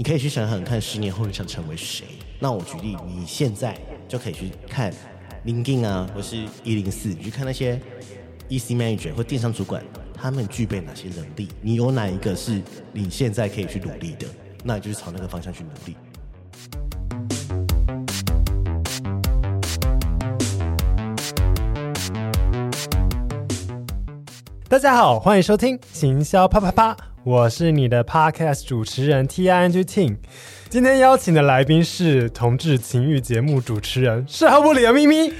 你可以去想想看，十年后你想成为谁？那我举例，你现在就可以去看 LinkedIn 啊，或是一零四，你去看那些 EC Manager 或电商主管，他们具备哪些能力？你有哪一个是你现在可以去努力的？那你就是朝那个方向去努力。大家好，欢迎收听行销啪啪啪，我是你的 Podcast 主持人 TING Ting。今天邀请的来宾是同志情欲节目主持人，是毫不理的咪咪。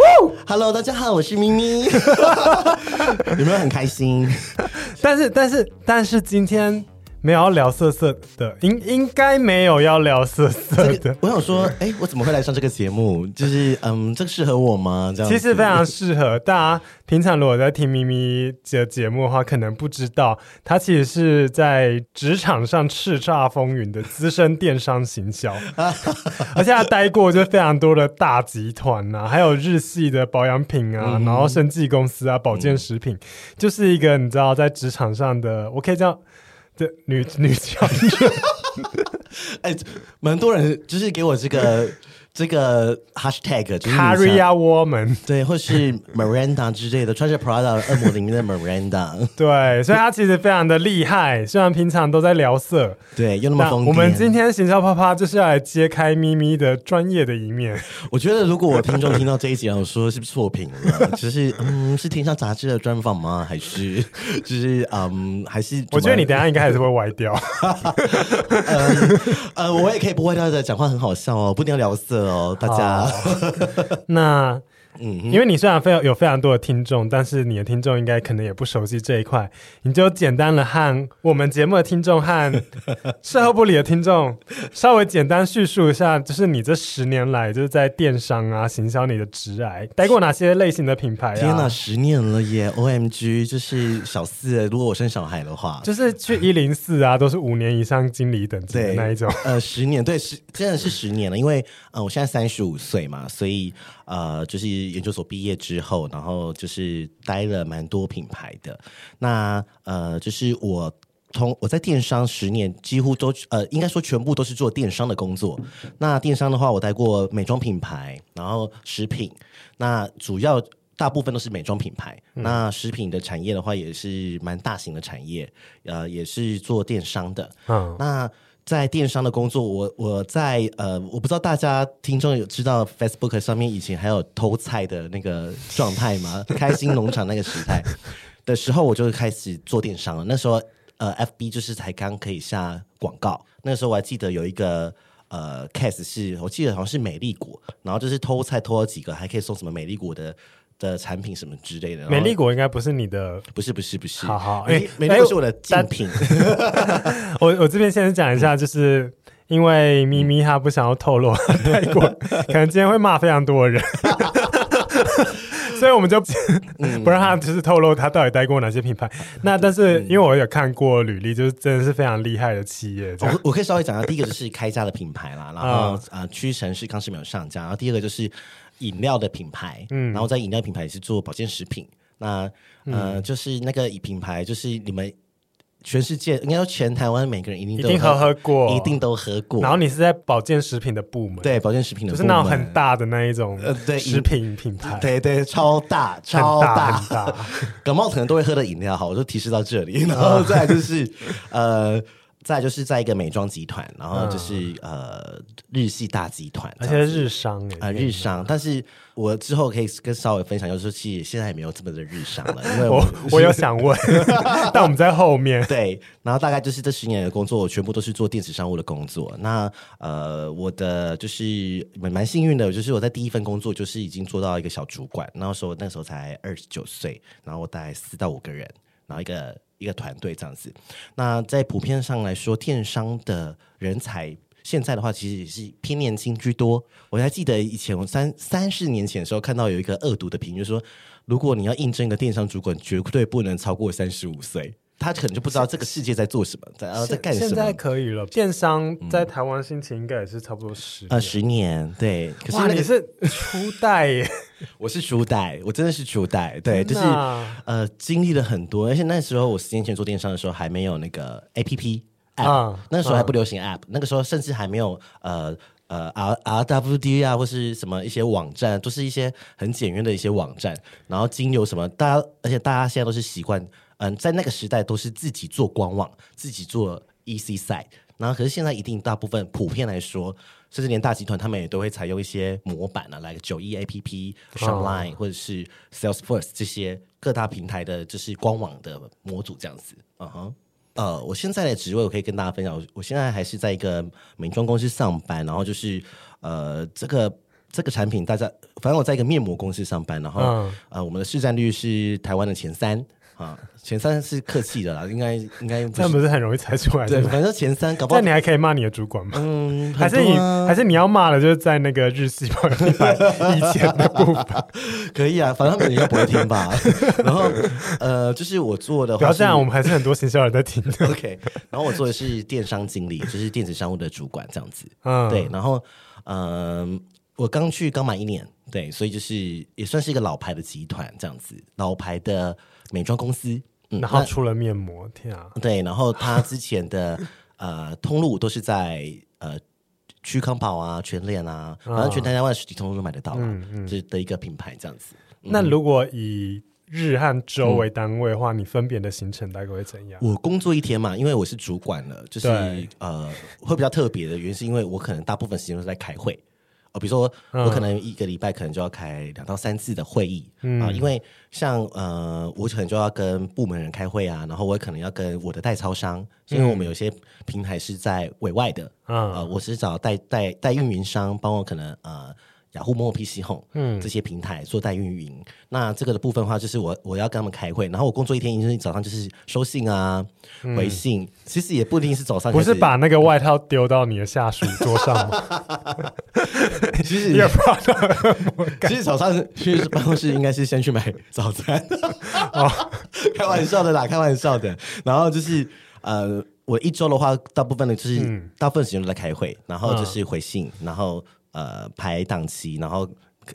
Hello，大家好，我是咪咪。有没有很开心？但是，但是，但是今天。没有要聊色色的，应应该没有要聊色色的。这个、我想说，哎、欸，我怎么会来上这个节目？就是，嗯，这个适合我吗？这样其实非常适合。大家平常如果在听咪咪的节目的话，可能不知道，他其实是在职场上叱咤风云的资深电商行销，而且他待过就非常多的大集团啊，还有日系的保养品啊，嗯、然后生技公司啊，保健食品，嗯、就是一个你知道在职场上的，我可以这样。女女强人，哎，蛮多人就是给我这个。这个 hashtag 就是 Career Woman，对，或是 Miranda 之类的，穿着 Prada 恶魔里面的 Miranda，对，所以他其实非常的厉害。虽然平常都在聊色，对，又那么疯癫。我们今天行销啪啪就是要来揭开咪咪的专业的一面。我觉得如果我听众听到这一集，我说是不是错评了？就是嗯，是天下杂志的专访吗？还是就是嗯，还是？我觉得你等下应该还是会歪掉。呃呃，我也可以不歪掉的，讲话很好笑哦，不一定要聊色。哦，大家，那。嗯，因为你虽然非常有非常多的听众，但是你的听众应该可能也不熟悉这一块，你就简单的和我们节目的听众和 售后部里的听众稍微简单叙述一下，就是你这十年来就是在电商啊行销你的职涯，待过哪些类型的品牌啊？天哪，十年了耶！OMG，就是小四，如果我生小孩的话，就是去一零四啊，都是五年以上经理等级的那一种。呃，十年，对，十真的是十年了，因为呃，我现在三十五岁嘛，所以呃，就是。研究所毕业之后，然后就是待了蛮多品牌的。那呃，就是我从我在电商十年，几乎都呃，应该说全部都是做电商的工作。那电商的话，我待过美妆品牌，然后食品。那主要大部分都是美妆品牌。嗯、那食品的产业的话，也是蛮大型的产业，呃，也是做电商的。嗯，那。在电商的工作，我我在呃，我不知道大家听众有知道 Facebook 上面以前还有偷菜的那个状态吗？开心农场那个时代 的时候，我就开始做电商了。那时候呃，FB 就是才刚可以下广告。那时候我还记得有一个呃 case 是我记得好像是美丽果，然后就是偷菜偷了几个，还可以送什么美丽果的。的产品什么之类的，美丽果应该不是你的，不是不是不是，好好，美美丽果是我的单品。我我这边先讲一下，就是因为咪咪她不想要透露 太过，可能今天会骂非常多的人，所以我们就不让他就是透露他到底待过哪些品牌。那但是因为我有看过履历，就是真的是非常厉害的企业。我我可以稍微讲一下，第一个就是开家的品牌啦，然后啊屈臣氏康是没有上架，然后第二个就是。饮料的品牌，嗯，然后在饮料品牌也是做保健食品，那呃，就是那个品牌，就是你们全世界应该说全台湾每个人一定都一定喝喝过，一定都喝过。然后你是在保健食品的部门，对，保健食品的部门，就是那种很大的那一种，呃，对，食品品牌，对对，超大超大。很大，感冒可能都会喝的饮料，好，我就提示到这里，然后再来就是呃。再就是在一个美妆集团，然后就是、嗯、呃日系大集团，而且日商哎，啊日商，但是我之后可以跟稍微分享，就是其实现在也没有这么的日商了，因为我我，我有想问，但我们在后面 对，然后大概就是这十年的工作，我全部都是做电子商务的工作。那呃，我的就是蛮蛮幸运的，就是我在第一份工作就是已经做到一个小主管，那时候那时候才二十九岁，然后我带四到五个人，然后一个。一个团队这样子，那在普遍上来说，电商的人才现在的话，其实也是偏年轻居多。我还记得以前我三三十年前的时候，看到有一个恶毒的评论说，如果你要应征一个电商主管，绝对不能超过三十五岁。他可能就不知道这个世界在做什么，在在干什么。现在可以了，电商在台湾兴起应该也是差不多十呃十年，对。可是哇，你是初代耶，我是初代，我真的是初代，对，就是呃经历了很多，而且那时候我十年前做电商的时候还没有那个 APP。App，、嗯、那时候还不流行 App，、嗯、那个时候甚至还没有呃呃 R R W D 啊，或是什么一些网站，都是一些很简约的一些网站。然后经由什么，大家而且大家现在都是习惯，嗯，在那个时代都是自己做官网，自己做 EC site。然后可是现在一定大部分普遍来说，甚至连大集团他们也都会采用一些模板啊，来个九一 APP、Shopline 或者是 Salesforce 这些各大平台的，就是官网的模组这样子。嗯哼。呃，我现在的职位我可以跟大家分享，我现在还是在一个美妆公司上班，然后就是呃，这个这个产品大家，反正我在一个面膜公司上班，然后、嗯、呃，我们的市占率是台湾的前三。啊，前三是客气的啦，应该应该这样不是很容易猜出来的。对，反正前三，搞不好那你还可以骂你的主管吗？嗯，还是你还是你要骂的，就是在那个日系百分百以前的部分，可以啊，反正他们应该不会听吧。然后呃，就是我做的话，不要这样，我们还是很多行销人在听的。OK，然后我做的是电商经理，就是电子商务的主管这样子。嗯，对，然后嗯、呃，我刚去刚满一年，对，所以就是也算是一个老牌的集团这样子，老牌的。美妆公司，嗯、然后出了面膜，天啊！对，然后他之前的 呃通路都是在呃屈康宝啊、全联啊，反正全台湾的实体通路都买得到嘛，嗯嗯，就是的一个品牌这样子。那如果以日和周为单位的话，嗯、你分别的行程大概会怎样？我工作一天嘛，因为我是主管了，就是呃会比较特别的原因，是因为我可能大部分时间都在开会。哦，比如说我可能一个礼拜可能就要开两到三次的会议，嗯、啊，因为像呃，我可能就要跟部门人开会啊，然后我也可能要跟我的代操商，因为我们有些平台是在委外的，嗯、呃，我是找代代代运营商帮我可能呃。雅虎、某某 PC Home，嗯，这些平台做代运营，那这个的部分的话，就是我我要跟他们开会，然后我工作一天，一天早上就是收信啊、嗯、回信，其实也不一定是早上，不是把那个外套丢到你的下属桌上吗？其实也不，其实早上去办公室应该是先去买早餐，哦，开玩笑的啦，开玩笑的。然后就是呃，我一周的话，大部分的就是、嗯、大部分时间都在开会，然后就是回信，嗯、然后。呃，排档期，然后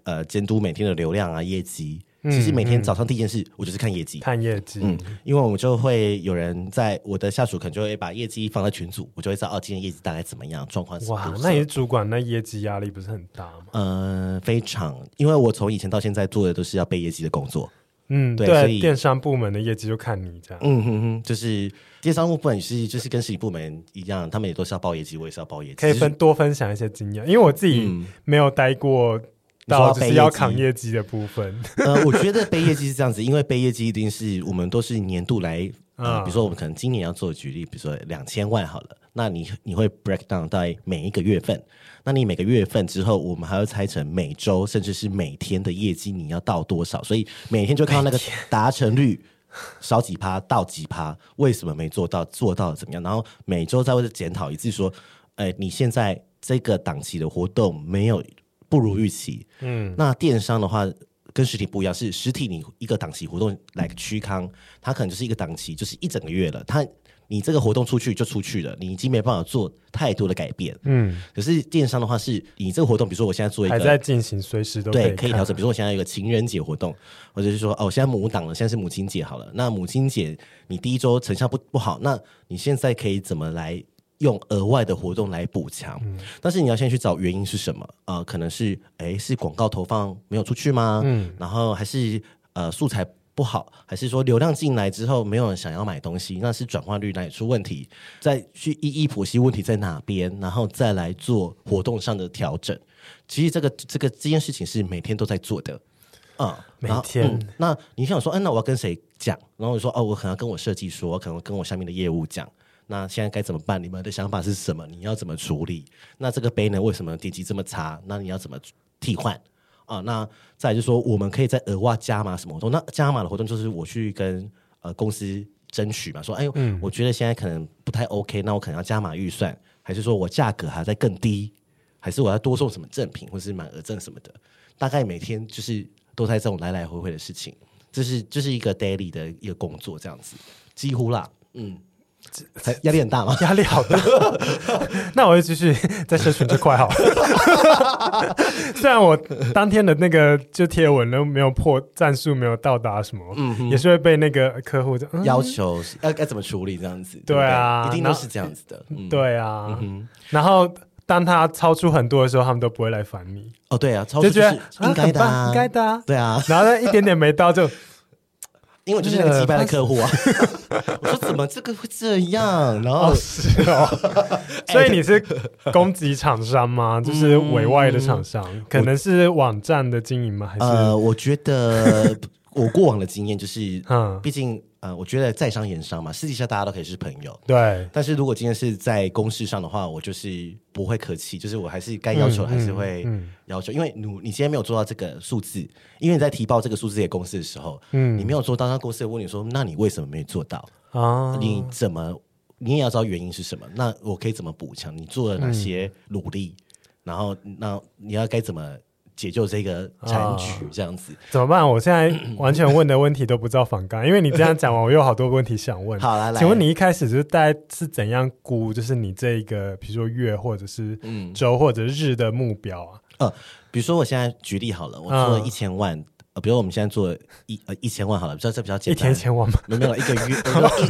呃，监督每天的流量啊，业绩。嗯、其实每天早上第一件事，我就是看业绩，看业绩。嗯，因为我们就会有人在我的下属，可能就会把业绩放在群组，我就会知道哦，今天业绩大概怎么样，状况是。哇，那你是主管，那业绩压力不是很大吗？呃，非常，因为我从以前到现在做的都是要背业绩的工作。嗯，对，所以电商部门的业绩就看你这样。嗯哼哼，就是电商部门是就是跟实体部门一样，他们也都是要报业绩，我也是要报业绩。可以分多分享一些经验，因为我自己没有待过到就是要扛业绩的部分。呃，我觉得背业绩是这样子，因为背业绩一定是我们都是年度来，呃，比如说我们可能今年要做举例，比如说两千万好了，那你你会 break down 在每一个月份。那你每个月份之后，我们还要拆成每周甚至是每天的业绩，你要到多少？所以每天就看到那个达成率少几趴到几趴，为什么没做到？做到了怎么样？然后每周再会检讨一次，说，哎，你现在这个档期的活动没有不如预期。嗯，那电商的话跟实体不一样，是实体你一个档期活动来个区康，它可能就是一个档期，就是一整个月了，它。你这个活动出去就出去了，你已经没办法做太多的改变。嗯，可是电商的话，是你这个活动，比如说我现在做一个还在进行，随时都对可以调整。比如说我现在有一个情人节活动，或者是说哦，现在母档了，现在是母亲节好了。那母亲节你第一周成效不不好，那你现在可以怎么来用额外的活动来补强？嗯，但是你要先去找原因是什么？呃，可能是诶是广告投放没有出去吗？嗯，然后还是呃素材。不好，还是说流量进来之后没有人想要买东西，那是转化率哪里出问题？再去一一剖析问题在哪边，然后再来做活动上的调整。其实这个这个这件事情是每天都在做的，嗯，每天。嗯、那你想说，嗯、啊，那我要跟谁讲？然后你说，哦，我可能要跟我设计说，我可能跟我下面的业务讲。那现在该怎么办？你们的想法是什么？你要怎么处理？那这个 banner 为什么点击这么差？那你要怎么替换？啊，那再就是说，我们可以再额外加码什么活动？那加码的活动就是我去跟呃公司争取嘛，说，哎呦，嗯、我觉得现在可能不太 OK，那我可能要加码预算，还是说我价格还在更低，还是我要多送什么赠品，或是满额赠什么的？大概每天就是都在这种来来回回的事情，这是这是一个 daily 的一个工作，这样子几乎啦，嗯。压力很大吗？压力好大。那我就继续在社群这块好了。虽然我当天的那个就贴文都没有破战术，没有到达什么，嗯哼，也是会被那个客户、嗯、要求要该怎么处理这样子。对啊对对，一定都是这样子的。嗯、对啊、嗯哼，然后当他超出很多的时候，他们都不会来烦你。哦，对啊，超出就是应该的、啊，应该的、啊，对啊。然后呢，一点点没到就。因为我就是那个击败的客户啊，我说怎么这个会这样？然后、哦、是哦，所以你是攻击厂商吗？就是委外的厂商、嗯，可能是网站的经营吗？还是呃，我觉得我过往的经验就是，嗯，毕竟。呃，我觉得在商言商嘛，私底下大家都可以是朋友。对，但是如果今天是在公事上的话，我就是不会客气，就是我还是该要求还是会要求，嗯嗯嗯、因为你你今天没有做到这个数字，因为你在提报这个数字给公司的时候，嗯，你没有做到，那公司会问你说，那你为什么没做到啊？你怎么你也要知道原因是什么？那我可以怎么补强？你做了哪些努力？嗯、然后那你要该怎么？解救这个残局，这样子、哦、怎么办？我现在 完全问的问题都不知道反纲，因为你这样讲完，我有好多问题想问。好了来，请问你一开始就是大概是怎样估？就是你这一个，比如说月或者是周或者日的目标啊？呃，比如说我现在举例好了，我做了一千万、嗯，呃，比如我们现在做一呃一千万好了，比较这比较简单，一天一千万吗？没有没有，一个月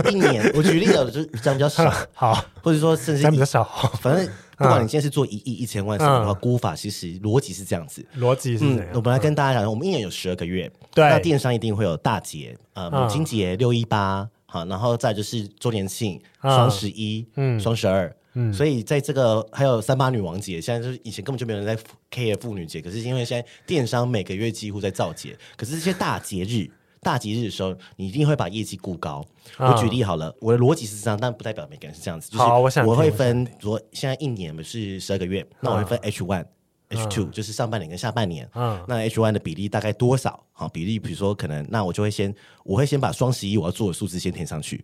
一一年，我举例了，就这样比较少。好，或者说甚至比较少，反正。不管你现在是做一亿、一千万什么的话，估、嗯、法其实逻辑是这样子。逻辑是。我本来跟大家讲，我们一年有十二个月，对，那电商一定会有大节，呃，母亲节、六一八，好，然后再就是周年庆、双十一、嗯，双十二，嗯，所以在这个还有三八女王节，现在就是以前根本就没有人在 care 妇女节，可是因为现在电商每个月几乎在造节，可是这些大节日。大吉日的时候，你一定会把业绩估高。我举例好了，嗯、我的逻辑是这样，但不代表每个人是这样子。就是我会分，说现在一年不是十二个月、嗯，那我会分 H one、嗯、H two，就是上半年跟下半年。嗯，那 H one 的比例大概多少？好，比例比如说可能，那我就会先，我会先把双十一我要做的数字先填上去。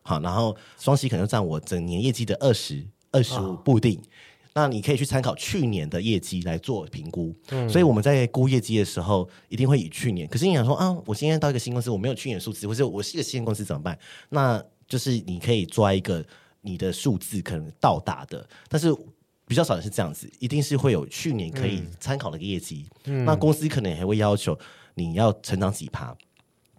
好，然后双十一可能占我整年业绩的二十二十五不一定。那你可以去参考去年的业绩来做评估，嗯，所以我们在估业绩的时候，一定会以去年。可是你想说啊，我今天到一个新公司，我没有去年数字，或者我是一个新公司怎么办？那就是你可以抓一个你的数字可能到达的，但是比较少的是这样子，一定是会有去年可以参考的一个业绩，嗯。那公司可能还会要求你要成长几趴，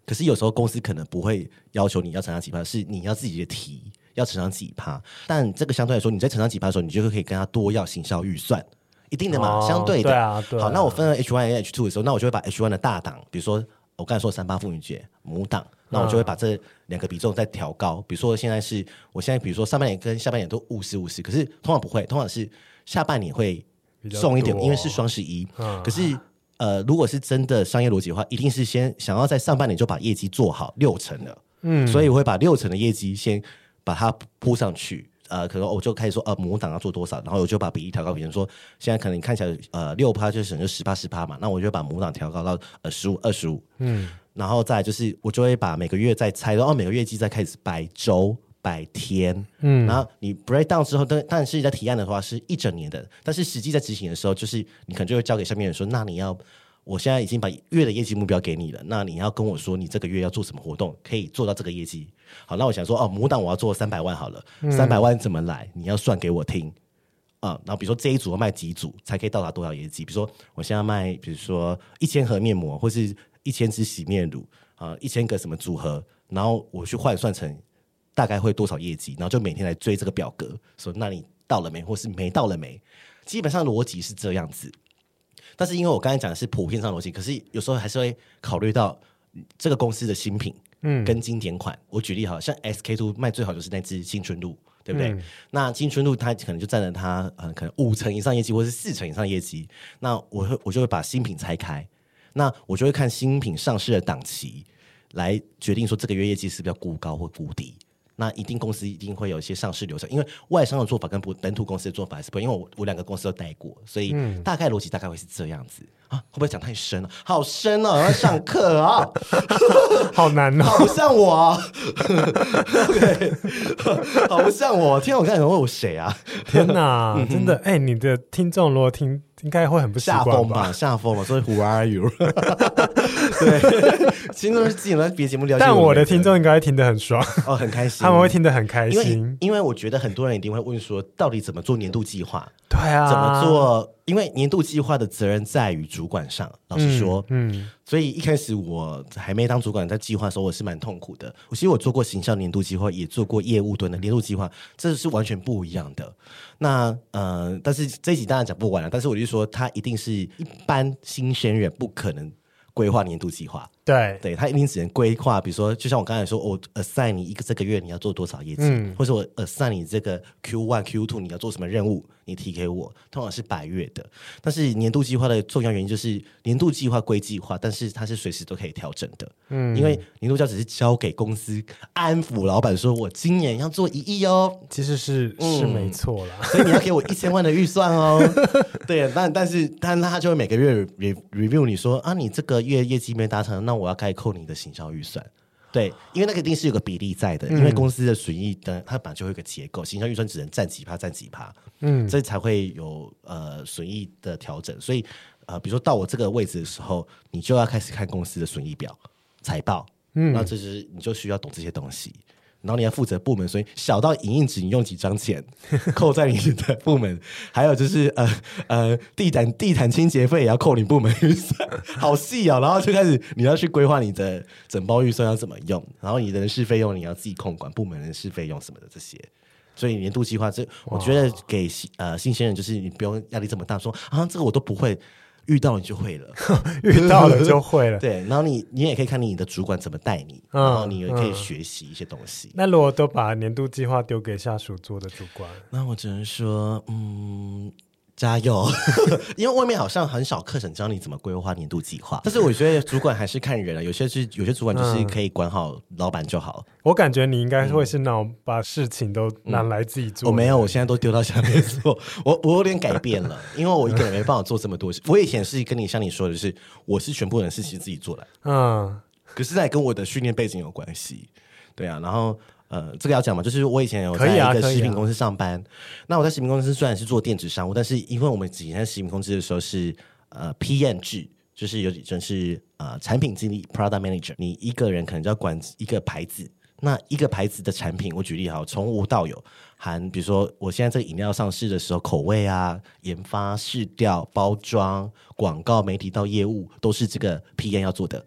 可是有时候公司可能不会要求你要成长几趴，是你要自己的提。要成长几趴，但这个相对来说，你在成长几趴的时候，你就可以跟他多要行销预算，一定的嘛，哦、相对的。对啊，对啊。好，那我分了 H one 和 H two 的时候，那我就会把 H one 的大档，比如说我刚才说三八妇女节母档，那我就会把这两个比重再调高。比如说现在是我现在，比如说上半年跟下半年都五十五十，可是通常不会，通常是下半年会重一点，因为是双十一。可是呃，如果是真的商业逻辑的话，一定是先想要在上半年就把业绩做好六成的，嗯，所以我会把六成的业绩先。把它铺上去，呃，可能我就开始说，呃，母档要做多少，然后我就把比例调高，比如说现在可能你看起来，呃，六趴就是就十趴十趴嘛，那我就把母档调高到呃十五二十五，嗯，然后再就是我就会把每个月再拆，然后每个月季再开始摆周摆天，嗯，然后你 break down 之后，但但是在提案的话是一整年的，但是实际在执行的时候，就是你可能就会交给下面人说，那你要。我现在已经把月的业绩目标给你了，那你要跟我说你这个月要做什么活动，可以做到这个业绩。好，那我想说，哦，母档我要做三百万好了，三百万怎么来？你要算给我听啊。然后比如说这一组要卖几组才可以到达多少业绩？比如说我现在卖，比如说一千盒面膜或是一千支洗面乳啊，一千个什么组合，然后我去换算成大概会多少业绩，然后就每天来追这个表格，说那你到了没，或是没到了没？基本上逻辑是这样子。但是因为我刚才讲的是普遍上逻辑，可是有时候还是会考虑到这个公司的新品，嗯，跟经典款。我举例好像 SK two 卖最好就是那支青春露，对不对？嗯、那青春露它可能就占了它呃可能五成以上业绩，或是四成以上业绩。那我会我就会把新品拆开，那我就会看新品上市的档期来决定说这个月业绩是不是要估高或估低。那一定公司一定会有一些上市流程，因为外商的做法跟本本土公司的做法还是不一样。因为我我两个公司都带过，所以大概逻辑大概会是这样子啊。会不会讲太深了？好深哦，要上课啊，好难哦，好不像我啊。OK，好不像我。天，我刚才问我谁啊？天哪，嗯、真的哎、欸，你的听众如果听，应该会很不习惯吧？下风吧，下风嘛。所以 Who are you？对，其实都是自己在别节目聊。但我的听众应该听得很爽哦，很开心，他们会听得很开心。因为因为我觉得很多人一定会问说，到底怎么做年度计划？对啊，怎么做？因为年度计划的责任在于主管上。老实说，嗯，嗯，所以一开始我还没当主管，在计划的时候，我是蛮痛苦的。我其实我做过行销年度计划，也做过业务端的年度计划，这是完全不一样的。那呃，但是这一集当然讲不完了。但是我就说，他一定是一般新鲜人不可能规划年度计划。对，对他一定只能规划，比如说，就像我刚才说，我 assign 你一个这个月你要做多少业绩，嗯、或者我 assign 你这个 Q one Q two 你要做什么任务，你提给我，通常是百月的。但是年度计划的重要原因就是年度计划归计划，但是它是随时都可以调整的。嗯，因为年度计划只是交给公司安抚老板，说我今年要做一亿哦，其实是、嗯、是没错啦，所以你要给我一千万的预算哦。对，但但是但他就会每个月 review 你说啊，你这个月业绩没达成，那我要开扣你的行销预算，对，因为那个一定是有个比例在的，嗯、因为公司的损益的它本来就会有个结构，行销预算只能占几趴占几趴，嗯，这才会有呃损益的调整，所以呃，比如说到我这个位置的时候，你就要开始看公司的损益表、财报，嗯，那这是你就需要懂这些东西。然后你要负责部门，所以小到影印纸，你用几张钱 扣在你的部门，还有就是呃 呃地毯地毯清洁费也要扣你部门预算，好细哦。然后就开始你要去规划你的整包预算要怎么用，然后你人事费用你要自己控管，部门人事费用什么的这些。所以年度计划这，我觉得给呃新鲜人就是你不用压力这么大，说啊这个我都不会。遇到你就会了，遇到了就会了。对，然后你你也可以看你的主管怎么带你，嗯、然后你也可以学习一些东西。那如果都把年度计划丢给下属做的主管，那我只能说，嗯。加油！因为外面好像很少课程教你怎么规划年度计划，但是我觉得主管还是看人了。有些是有些主管就是可以管好老板就好。我感觉你应该会是那种把事情都拿来自己做。我没有，我现在都丢到下面做。我我有点改变了，因为我一个人没办法做这么多事。我以前是跟你像你说的是，我是全部的事情自己做的。嗯，可是那跟我的训练背景有关系。对啊，然后。呃，这个要讲嘛，就是我以前有在一个食品公司上班。啊啊、那我在食品公司虽然是做电子商务，但是因为我们以前在食品公司的时候是呃 PM 制，就是有点是呃产品经理 （Product Manager），你一个人可能就要管一个牌子。那一个牌子的产品，我举例好，从无到有，含比如说我现在这个饮料上市的时候，口味啊、研发、试调、包装、广告、媒体到业务，都是这个 PM 要做的。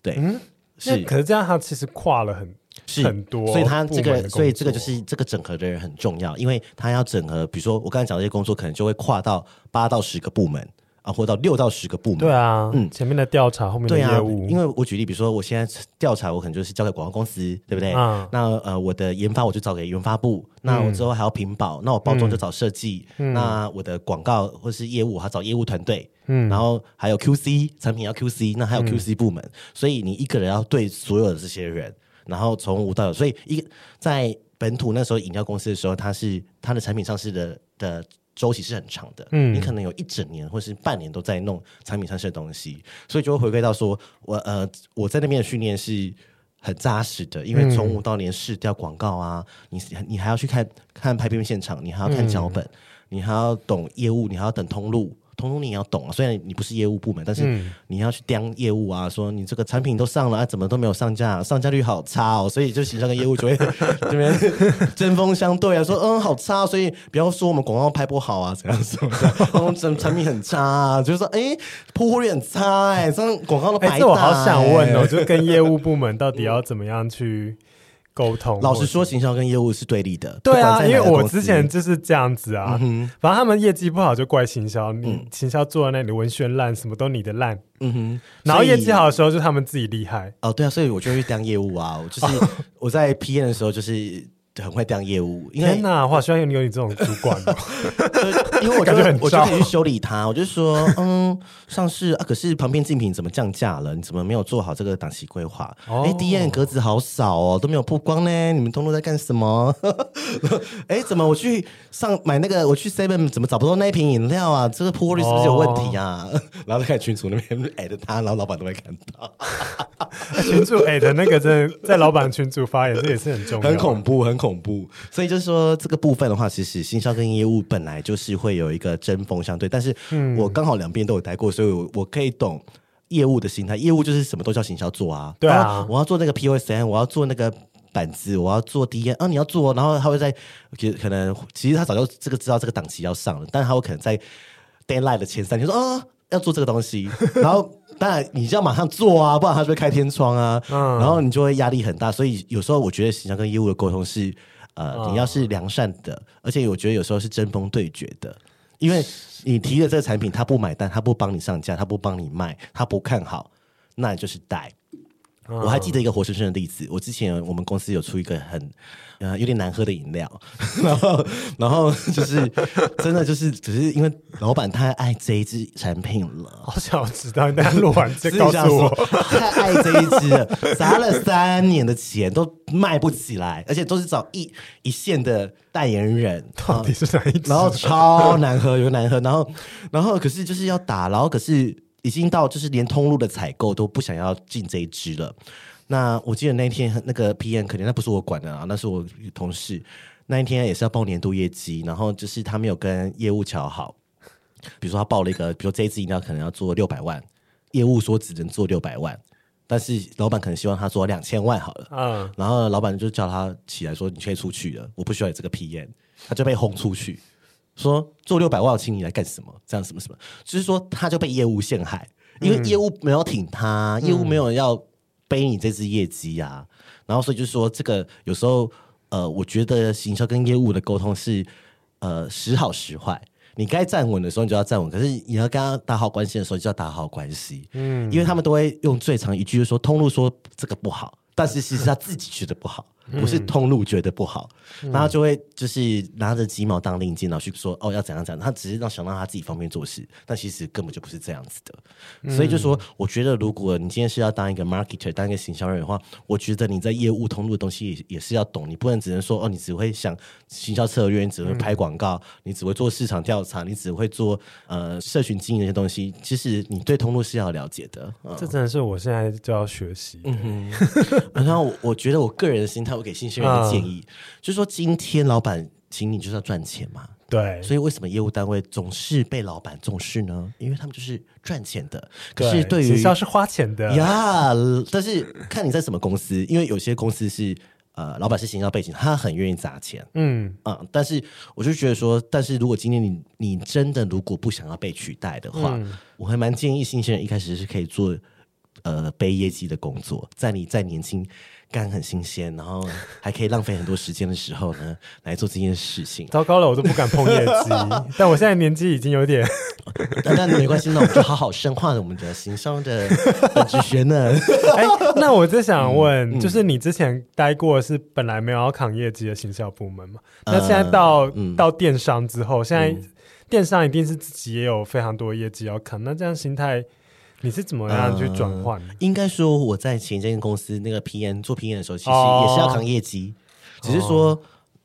对，嗯，是。可是这样，它其实跨了很。是很多，所以他这个，所以这个就是这个整合的人很重要，因为他要整合，比如说我刚才讲这些工作，可能就会跨到八到十个部门啊，或到六到十个部门。对啊，嗯，前面的调查，后面的业务。啊、因为我举例，比如说我现在调查，我可能就是交给广告公司，对不对？啊、那呃，我的研发我就找给研发部，那我之后还要屏保，那我包装就找设计，嗯、那我的广告或是业务，我还找业务团队，嗯，然后还有 QC 产品要 QC，那还有 QC 部门，嗯、所以你一个人要对所有的这些人。然后从无到有，所以一个在本土那时候饮料公司的时候，它是它的产品上市的的周期是很长的，嗯，你可能有一整年或是半年都在弄产品上市的东西，所以就会回归到说，我呃我在那边的训练是很扎实的，因为从无到连试掉广告啊，你你还要去看看拍片现场，你还要看脚本，嗯、你还要懂业务，你还要等通路。通通你也要懂啊，虽然你不是业务部门，但是你要去盯业务啊，说你这个产品都上了啊，怎么都没有上架，上架率好差哦，所以就形象跟业务就会 这边 针锋相对啊，说嗯好差，所以不要说我们广告拍不好啊，怎样怎样，我们产产品很差啊，就是说哎铺货率很差哎，这广告都白打。哎，这我好想问哦，就跟业务部门到底要怎么样去？沟通，老实说，行销跟业务是对立的。对啊，因为我之前就是这样子啊。嗯、反正他们业绩不好就怪行销，你、嗯、行销做在那里文宣烂，什么都你的烂。嗯哼，然后业绩好的时候就他们自己厉害。哦，对啊，所以我就去当业务啊。我就是 我在 P N 的时候就是。很会当业务，因为天哪！哇，希望有你有你这种主管，因为我感觉很，我就可以去修理他。我就说，嗯，上市啊，可是旁边竞品怎么降价了？你怎么没有做好这个档期规划？哎，DM 格子好少哦，都没有曝光呢。你们通路在干什么？哎，怎么我去上买那个，我去 Seven 怎么找不到那一瓶饮料啊？这个铺率是不是有问题啊？然后就看群组那边艾特他，然后老板都会看到。群主艾特那个在在老板群组发言，这也是很重要，很恐怖，很恐。恐怖，所以就是说这个部分的话，其实行销跟业务本来就是会有一个针锋相对，但是我刚好两边都有待过，所以我我可以懂业务的心态，业务就是什么都叫行销做啊。对啊，我要做那个 POSN，我要做那个板子，我要做 DN 啊，你要做，然后他会在可能其实他早就这个知道这个档期要上了，但是他会可能在 deadline 的前三天说啊要做这个东西，然后当然你就要马上做啊，不然他就会开天窗啊，嗯、然后你就会压力很大。所以有时候我觉得形象跟业务的沟通是呃，你要是良善的，嗯、而且我觉得有时候是针锋对决的。因为你提的这个产品，他不买单，他不帮你上架，他不帮你卖，他不看好，那你就是带。Oh. 我还记得一个活生生的例子，我之前我们公司有出一个很呃有点难喝的饮料，然后然后就是真的就是只是因为老板太爱这一支产品了，好想知道，你录完再 告诉我，太爱这一支了，砸了三年的钱都卖不起来，而且都是找一一线的代言人，到底是哪一支？然后超难喝，有难喝，然后然后可是就是要打，然后可是。已经到就是连通路的采购都不想要进这一支了。那我记得那天那个 PM 可能那不是我管的啊，那是我同事。那一天也是要报年度业绩，然后就是他没有跟业务瞧好。比如说他报了一个，比如说这一支饮料可能要做六百万，业务说只能做六百万，但是老板可能希望他做两千万好了。嗯。然后老板就叫他起来说：“你可以出去了，我不需要你这个 PM。”他就被轰出去。说做六百万，请你来干什么？这样什么什么，就是说他就被业务陷害，因为业务没有挺他，嗯、业务没有要背你这支业绩啊。嗯、然后所以就是说，这个有时候呃，我觉得行销跟业务的沟通是呃时好时坏。你该站稳的时候，你就要站稳；可是你要跟他打好关系的时候，就要打好关系。嗯，因为他们都会用最长一句就说：“通路说这个不好。”但是其实他自己觉得不好，不是通路觉得不好，然后就会就是拿着鸡毛当令箭，然后去说哦要怎样怎样，他只是让想让他自己方便做事，但其实根本就不是这样子的。所以就说，我觉得如果你今天是要当一个 marketer，当一个行销人的话，我觉得你在业务通路的东西也也是要懂，你不能只能说哦，你只会想行销策略，你只会拍广告，你只会做市场调查，你只会做呃社群经营那些东西，其实你对通路是要了解的。这真的是我现在就要学习。嗯哼。然后我觉得我个人的心态，我给新鲜人的建议，嗯、就是说今天老板请你就是要赚钱嘛，对，所以为什么业务单位总是被老板重视呢？因为他们就是赚钱的。可是对于学校是花钱的呀，但是看你在什么公司，因为有些公司是呃老板是行销背景，他很愿意砸钱，嗯嗯，但是我就觉得说，但是如果今天你你真的如果不想要被取代的话，嗯、我还蛮建议新鲜人一开始是可以做。呃，背业绩的工作，在你在年轻、肝很新鲜，然后还可以浪费很多时间的时候呢，来做这件事情。糟糕了，我都不敢碰业绩。但我现在年纪已经有点，但但没关系，那我们就好好深化我们的行销的本职学呢。哎，那我就想问，嗯、就是你之前待过是本来没有要扛业绩的行销部门嘛？呃、那现在到、嗯、到电商之后，现在电商一定是自己也有非常多业绩要扛，那这样心态。你是怎么样去转换？呃，应该说我在前一间公司那个 PM 做 PM 的时候，其实也是要扛业绩，哦、只是说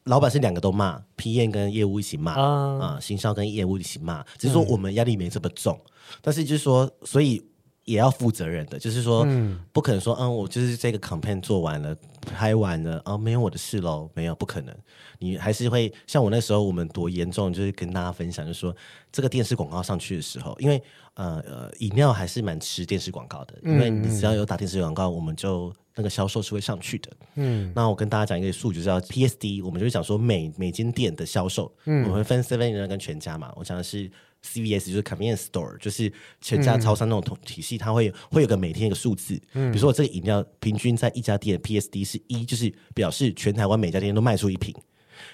老板是两个都骂，PM 跟业务一起骂啊，呃、行销跟业务一起骂，只是说我们压力没这么重，嗯、但是就是说，所以也要负责任的，就是说，不可能说，嗯，我就是这个 campaign 做完了，拍完了，啊，没有我的事喽，没有，不可能，你还是会像我那时候，我们多严重，就是跟大家分享，就是说这个电视广告上去的时候，因为。呃呃，饮料还是蛮吃电视广告的，因为你只要有打电视广告，我们就那个销售是会上去的。嗯，那我跟大家讲一个数据，叫 PSD，我们就会讲说每每间店的销售，嗯，我们分 Seven 跟全家嘛。我讲的是 CVS，就是 Convenience Store，就是全家超商那种体系，它会会有个每天一个数字。嗯，比如说我这个饮料平均在一家店 PSD 是一，就是表示全台湾每家店都卖出一瓶。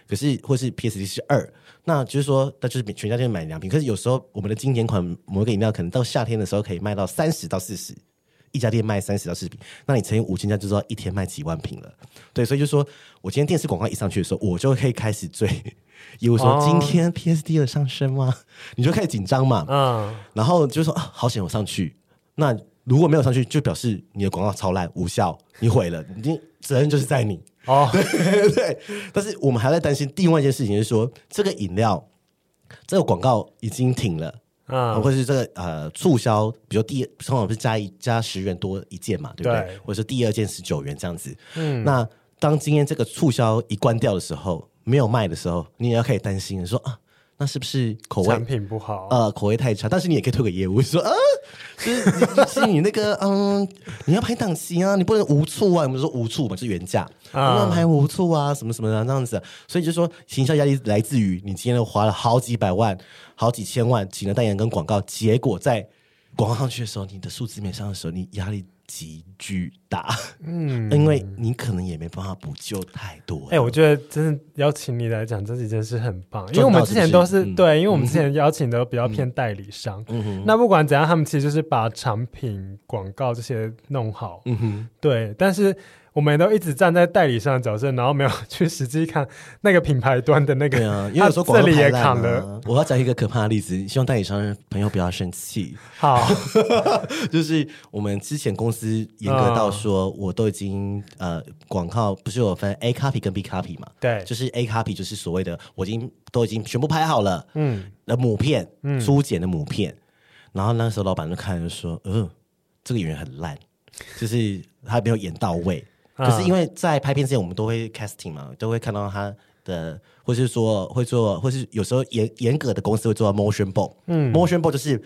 可是，或是 PSD 是二，那就是说，那就是全家店买两瓶。可是有时候，我们的经典款某一个饮料，可能到夏天的时候可以卖到三十到四十，一家店卖三十到四十瓶，那你乘以五千家，就知道一天卖几万瓶了。对，所以就说我今天电视广告一上去的时候，我就可以开始追。有说今天 PSD 有上升吗？你就开始紧张嘛。嗯。然后就说啊，好险我上去。那如果没有上去，就表示你的广告超烂无效，你毁了，你责任就是在你。哦，对但是我们还在担心另外一件事情，就是说这个饮料这个广告已经停了嗯，或者是这个呃促销，比如第通常不是加一加十元多一件嘛，对不对？对或者是第二件十九元这样子。嗯，那当今天这个促销一关掉的时候，没有卖的时候，你也要开始担心说啊，那是不是口味产品不好？呃，口味太差。但是你也可以推给业务说，啊，就是你是你那个 嗯，你要排档期啊，你不能无醋啊。我们说无醋嘛，就是原价，不能排无醋啊，什么什么的这样子。所以就说，行销压力来自于你今天花了好几百万、好几千万请了代言跟广告，结果在广告上去的时候，你的数字面上的时候，你压力。极巨大，嗯，因为你可能也没办法补救太多。哎、欸，我觉得真的邀请你来讲这几件事很棒，因为我们之前都是、嗯、对，因为我们之前邀请的比较偏代理商，嗯哼，那不管怎样，他们其实就是把产品广告这些弄好，嗯哼，对，但是。我们都一直站在代理商的角色，然后没有去实际看那个品牌端的那个。对啊，因为有时候广告也扛了。我要讲一个可怕的例子，希望代理商的朋友不要生气。好，就是我们之前公司严格到说，我都已经呃广告不是有分 A copy 跟 B copy 嘛？对，就是 A copy 就是所谓的我已经都已经全部拍好了，嗯，的母片，嗯，初剪的母片。然后那时候老板就看就说，嗯、呃，这个演员很烂，就是他没有演到位。可是因为在拍片之前，我们都会 casting 嘛，都会看到他的，或是说会做，或是有时候严严格的公司会做到 motion board。嗯，motion board 就是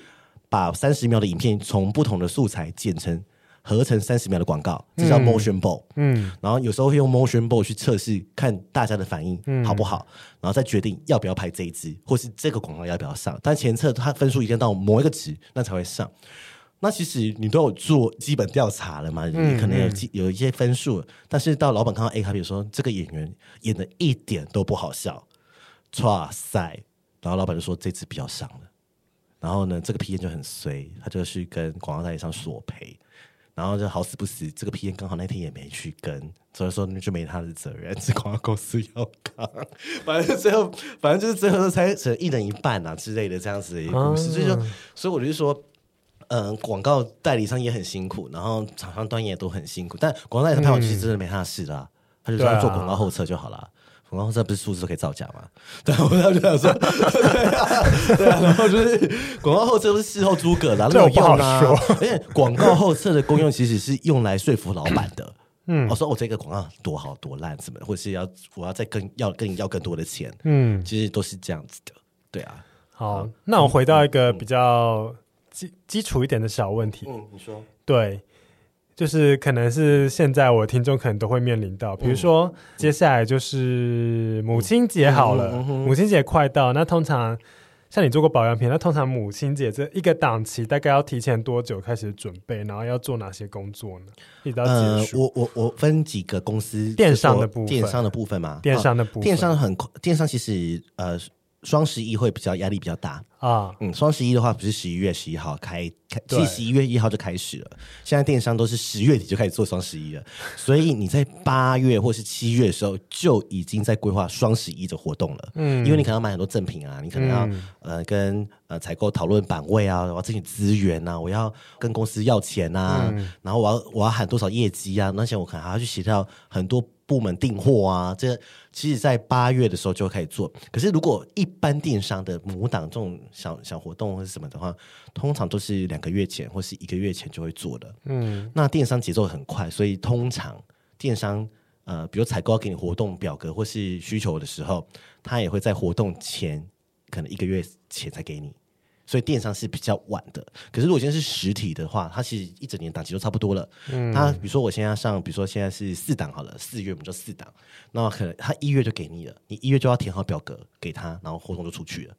把三十秒的影片从不同的素材剪成合成三十秒的广告，这叫 motion board。嗯，然后有时候会用 motion board 去测试，看大家的反应好不好，然后再决定要不要拍这一支，或是这个广告要不要上。但前测它分数一定要到某一个值，那才会上。那其实你都有做基本调查了嘛？嗯、你可能有有一些分数，嗯、但是到老板看到 A 卡，比如说这个演员演的一点都不好笑，哇塞！然后老板就说这次比较上了，然后呢，这个 PM 就很衰，他就去跟广告代理商索赔，然后就好死不死，这个 PM 刚好那天也没去跟，所以说就没他的责任，是广告公司要扛。反正最后，反正就是最后才成一人一半啊之类的这样子的一个故事，啊、所以说，所以我就说。嗯，广告代理商也很辛苦，然后厂商端也都很辛苦。但广告代理商拍完其实真的没他的事啦，啊，嗯、他就说做广告后测就好了。广告后测不是数字都可以造假吗？对，我就想说，对啊，对啊，然后就是广告后测不是事后诸葛啦，没有用啊。而且广告后测的功用其实是用来说服老板的。嗯，我说我这个广告多好多烂什么，或是要我要再更要跟你要更多的钱。嗯，其实都是这样子的。对啊。好，那我回到一个比较。基基础一点的小问题，嗯，你说。对，就是可能是现在我听众可能都会面临到，比如说、嗯、接下来就是母亲节好了，嗯嗯嗯、母亲节快到，那通常像你做过保养品，那通常母亲节这一个档期大概要提前多久开始准备，然后要做哪些工作呢？一直到结束。呃、我我我分几个公司，电商的部分，电商的部分嘛，电商的部分，电商很电商其实呃。双十一会比较压力比较大啊，嗯，双十一的话不是十一月十一号开开，其实十一月一号就开始了。现在电商都是十月底就开始做双十一了，所以你在八月或是七月的时候就已经在规划双十一的活动了。嗯，因为你可能要买很多赠品啊，你可能要、嗯、呃跟呃采购讨论版位啊，我要争取资源啊，我要跟公司要钱啊，嗯、然后我要我要喊多少业绩啊，那些我可能还要去协调很多。部门订货啊，这其实，在八月的时候就开始做。可是，如果一般电商的母档这种小小活动或是什么的话，通常都是两个月前或是一个月前就会做的。嗯，那电商节奏很快，所以通常电商呃，比如采购要给你活动表格或是需求的时候，他也会在活动前可能一个月前才给你。所以电商是比较晚的，可是如果现在是实体的话，它其实一整年档期都差不多了。嗯，它比如说我现在上，比如说现在是四档好了，四月我们就四档，那可能他一月就给你了，你一月就要填好表格给他，然后活动就出去了，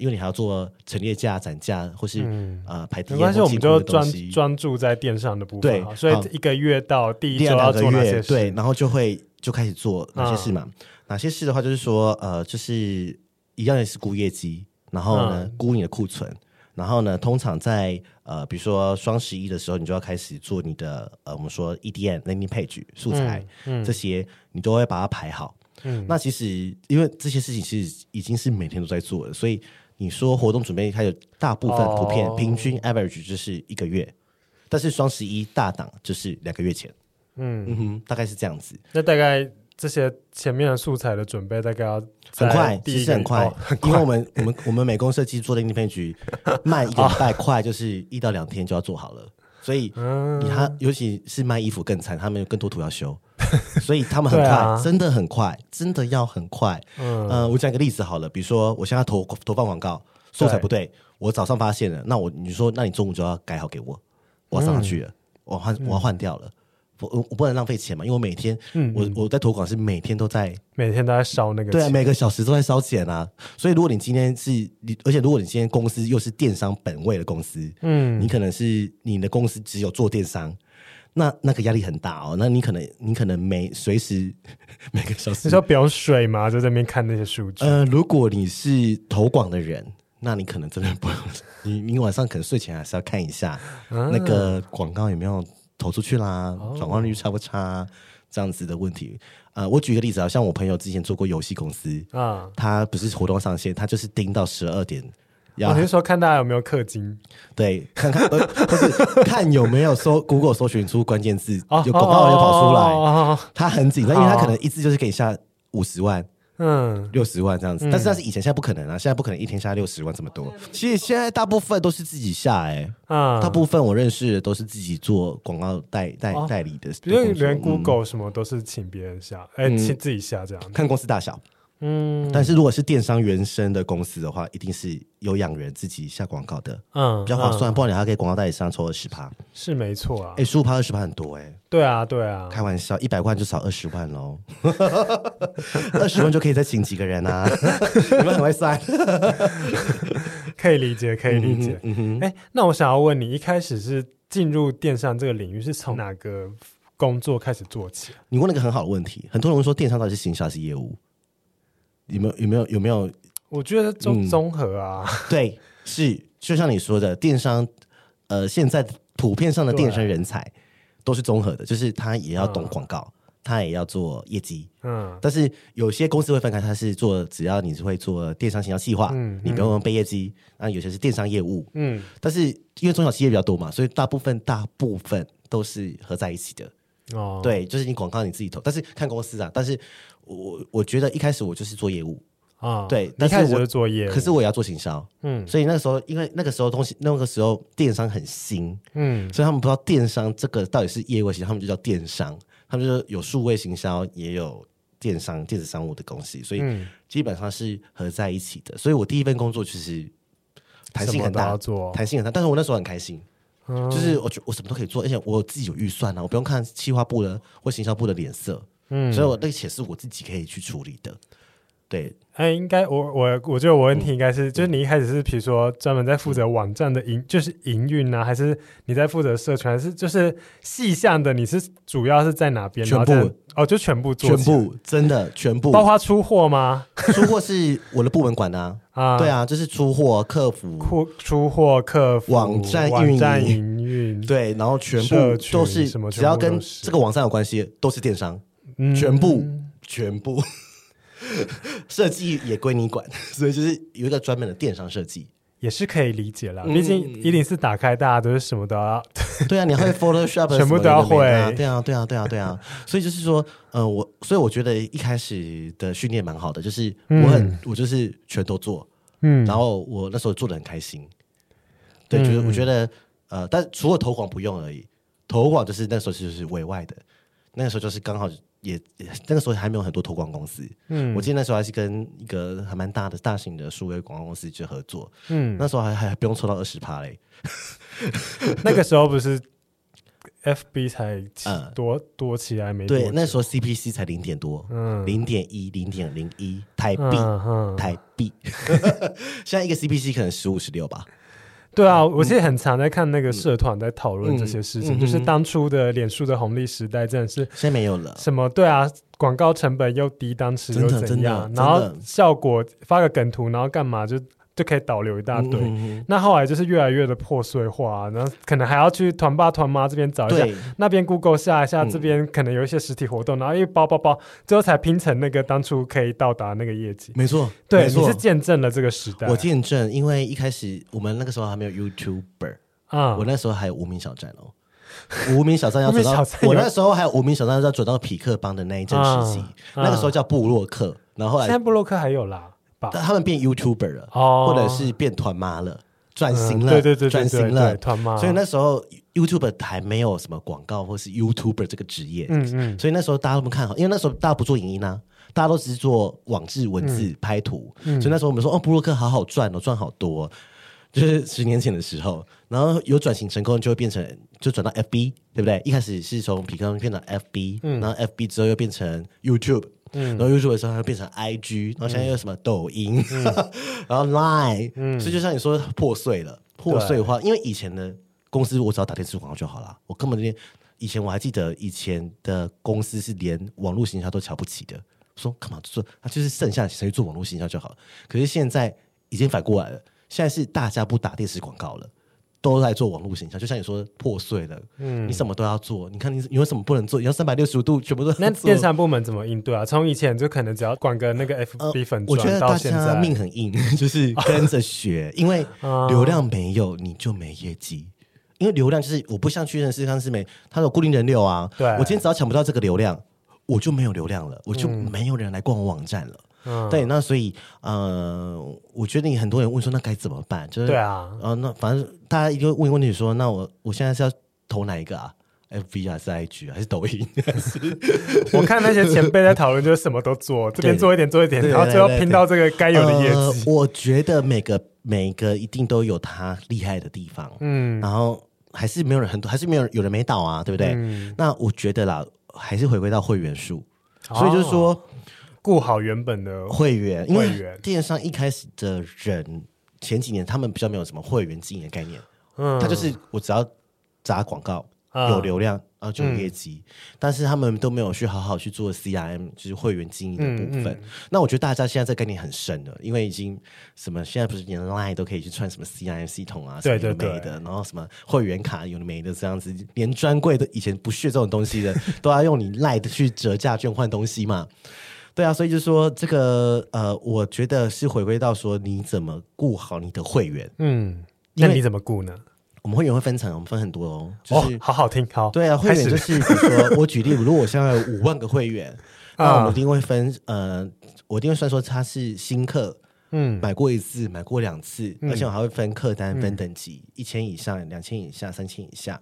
因为你还要做陈列架、展架或是、嗯、呃排没关系，我们就专专注在电商的部分。对，所以一个月到第一周要做哪些事？对，然后就会就开始做哪些事嘛？嗯、哪些事的话，就是说呃，就是一样也是估业绩。然后呢，嗯、估你的库存，然后呢，通常在呃，比如说双十一的时候，你就要开始做你的呃，我们说 EDM landing page 素材，嗯嗯、这些你都会把它排好。嗯，那其实因为这些事情其实已经是每天都在做的，所以你说活动准备它有，大部分普遍、哦、平均 average 就是一个月，但是双十一大档就是两个月前。嗯嗯哼，大概是这样子。那大概。这些前面的素材的准备大概要很快，其实很快，哦、很快，因为我们我们我们美工设计做的 landing page 慢一个礼拜，快就是一到两天就要做好了，所以你他尤其是卖衣服更惨，他们有更多图要修。所以他们很快，啊、真的很快，真的要很快。嗯，呃，我讲一个例子好了，比如说我现在投投放广告，素材不对，对我早上发现了，那我你说，那你中午就要改好给我，我要上去了，嗯、我换我要换掉了。我我不能浪费钱嘛，因为我每天，嗯、我我在投广是每天都在，每天都在烧那个钱，对啊，每个小时都在烧钱啊。所以如果你今天是你，而且如果你今天公司又是电商本位的公司，嗯，你可能是你的公司只有做电商，那那个压力很大哦。那你可能你可能每随时每个小时，你说不用睡吗？就在那边看那些数据。呃，如果你是投广的人，那你可能真的不用，你你晚上可能睡前还是要看一下那个广告有没有。投出去啦，转换率差不差？这样子的问题。呃，我举个例子啊，像我朋友之前做过游戏公司啊，他不是活动上线，他就是盯到十二点。我是说看大家有没有氪金，对，看看，呃，不是 看有没有搜 Google 搜寻出关键字，有广告就跑出来。他很紧张，因为他可能一次就是给你下五十万。嗯，六十万这样子，但是那是以前，现在不可能啊！现在不可能一天下六十万这么多。其实现在大部分都是自己下哎，啊，大部分我认识的都是自己做广告代代代理的，因为连 Google 什么都是请别人下，哎，请自己下这样，看公司大小。嗯，但是如果是电商原生的公司的话，一定是有养人自己下广告的，嗯，比较划算。不然你还可以广告代理商抽二十趴，是没错啊。哎，十五趴二十趴很多哎。对啊，对啊，开玩笑，一百万就少二十万喽，二十万就可以再请几个人啊？你们很会算，可以理解，可以理解。嗯哼，哎，那我想要问你，一开始是进入电商这个领域，是从哪个工作开始做起？你问了一个很好的问题，很多人说电商到底是行销还是业务？有没有有没有有没有？我觉得综综合啊、嗯，对，是就像你说的，电商，呃，现在普遍上的电商人才都是综合的，就是他也要懂广告，嗯、他也要做业绩，嗯，但是有些公司会分开，他是做只要你是会做电商行销企划，嗯，你不用背业绩，那有些是电商业务，嗯，但是因为中小企业比较多嘛，所以大部分大部分都是合在一起的，哦，对，就是你广告你自己投，但是看公司啊，但是。我我觉得一开始我就是做业务啊，对，但是我是做业务，可是我也要做行销，嗯，所以那个时候，因为那个时候东西，那个时候电商很新，嗯，所以他们不知道电商这个到底是业务型，他们就叫电商，他们就有数位行销，也有电商电子商务的东西，所以基本上是合在一起的。所以我第一份工作其实弹性很大，弹性很大，但是我那时候很开心，就是我觉我什么都可以做，而且我自己有预算啊，我不用看企划部的或行销部的脸色。嗯，所以我那个钱是我自己可以去处理的，对。哎，应该我我我觉得我问题应该是，嗯、就是你一开始是比如说专门在负责网站的营，嗯、就是营运啊，还是你在负责社群，还是就是细项的？你是主要是在哪边？全部哦，就全部做，全部真的全部，包括出货吗？出货是我的部门管的啊，啊对啊，就是出货、客服、出货、客服、网站运营，对，然后全部都是什么？只要跟这个网站有关系，都是电商。全部全部 设计也归你管，所以就是有一个专门的电商设计，也是可以理解啦。毕竟一零四打开，大家都是什么都要。对啊，你会 Photoshop，全部都要会。对啊，对啊，对啊，对啊。所以就是说，呃，我所以我觉得一开始的训练蛮好的，就是我很我就是全都做，嗯，然后我那时候做的很开心。对，就是我觉得呃，但除了投广不用而已，投广就是那时候就是委外的，那个时候就是刚好。也那个时候还没有很多投广公司，嗯，我记得那时候还是跟一个还蛮大的大型的数位广告公司去合作，嗯，那时候还还不用抽到二十趴嘞，那个时候不是 FB 才多、嗯、多起来没？对，那时候 CPC 才零点多，嗯，零点一零点零一台币，嗯嗯、台币，现在一个 CPC 可能十五十六吧。对啊，我其实很常在看那个社团在讨论这些事情，就是当初的脸书的红利时代真的是现在没有了。什么？对啊，广告成本又低，当时又怎样？然后效果发个梗图，然后干嘛就？就可以导流一大堆，那后来就是越来越的破碎化，然后可能还要去团爸团妈这边找一下，那边 Google 下一下，嗯、这边可能有一些实体活动，然后一包包包，最后才拼成那个当初可以到达那个业绩。没错，对，你是见证了这个时代。我见证，因为一开始我们那个时候还没有 YouTuber 啊，我那时候还有无名小站哦，无名小站要走到，我那时候还有无名小站要走到匹克邦的那一阵时期，啊、那个时候叫布洛克，然后后来现在布洛克还有啦。但他们变 YouTuber 了，或者是变团妈了，转型了，对对对，转型了。团妈。所以那时候 YouTube 还没有什么广告或是 YouTuber 这个职业，嗯嗯，所以那时候大家都不看好，因为那时候大家不做影音啊，大家都只是做网志、文字、嗯、拍图，嗯、所以那时候我们说哦，布洛克好好赚哦，赚好多，就是十年前的时候，然后有转型成功就会变成就转到 FB，对不对？一开始是从皮克变到 FB，、嗯、然后 FB 之后又变成 YouTube，、嗯、然后 YouTube 的时候它变成 IG，然后现在又什么抖音，嗯、然后 Line，、嗯、所以就像你说破碎了，破碎化，对。因为以前的。公司我只要打电视广告就好了，我根本连以前我还记得以前的公司是连网络形象都瞧不起的，说干嘛？做他就是剩下谁做网络形象就好了。可是现在已经反过来了，现在是大家不打电视广告了，都在做网络形象。就像你说破碎了，嗯，你什么都要做，你看你你有什么不能做？你要三百六十五度全部都那电商部门怎么应对啊？从以前就可能只要管个那个 FB 粉、呃，我觉得大家命很硬，就是跟着学，因为 流量没有你就没业绩。因为流量就是我不像去认识康师美，它有固定人流啊。对，我今天只要抢不到这个流量，我就没有流量了，我就没有人来逛我网站了。嗯，对，那所以呃，我觉得你很多人问说那该怎么办？就是对啊，呃，那反正大家一个问问题说，那我我现在是要投哪一个啊？FB 还是 IG 还是抖音？我看那些前辈在讨论，就是什么都做，这边做一点做一点，然后最后拼到这个该有的业绩。我觉得每个每个一定都有他厉害的地方，嗯，然后。还是没有人很多，还是没有人有人没倒啊，对不对？嗯、那我觉得啦，还是回归到会员数，哦、所以就是说顾好原本的会员，因为电商一开始的人前几年他们比较没有什么会员经营的概念，嗯，他就是我只要砸广告。有流量然后，就有业绩，嗯、但是他们都没有去好好去做 CRM，就是会员经营的部分。嗯嗯、那我觉得大家现在这概念很深了，因为已经什么现在不是连 Line 都可以去串什么 CRM 系统啊，对对对，的然后什么会员卡有的没的这样子，连专柜都以前不屑这种东西的，都要用你 Line 去折价券换东西嘛。对啊，所以就是说这个呃，我觉得是回归到说你怎么顾好你的会员，嗯，那你怎么顾呢？我们会员会分层，我们分很多哦。就是、哦，好好听，好。对啊，会员就是比如说，我举例，如果我现在有五万个会员，那我们一定会分，呃，我一定会算说他是新客，嗯，买过一次，买过两次，嗯、而且我还会分客单、分等级，一千、嗯、以上、两千以下、三千以下。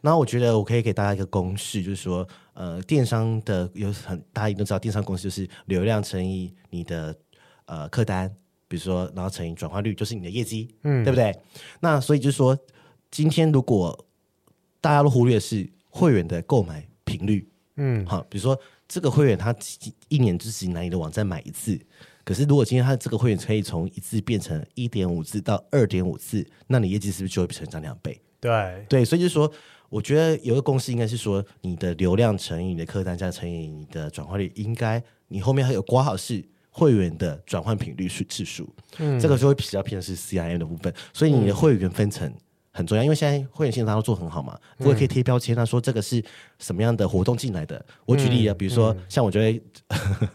然后我觉得我可以给大家一个公式，就是说，呃，电商的有很大家一定都知道，电商公司就是流量乘以你的呃客单，比如说，然后乘以转化率，就是你的业绩，嗯，对不对？那所以就是说。今天如果大家都忽略的是会员的购买频率，嗯，好，比如说这个会员他一年只是拿你的网站买一次，可是如果今天他这个会员可以从一次变成一点五次到二点五次，那你业绩是不是就会成长两倍？对对，所以就是说，我觉得有个公式应该是说，你的流量乘以你的客单价乘以你的转化率，应该你后面还有括号是会员的转换频率数次数，嗯，这个就会比较偏的是 CIM 的部分，所以你的会员分成。很重要，因为现在会员系统大家都做很好嘛，我也可以贴标签，他说这个是什么样的活动进来的。嗯、我举例啊，比如说、嗯、像我觉得，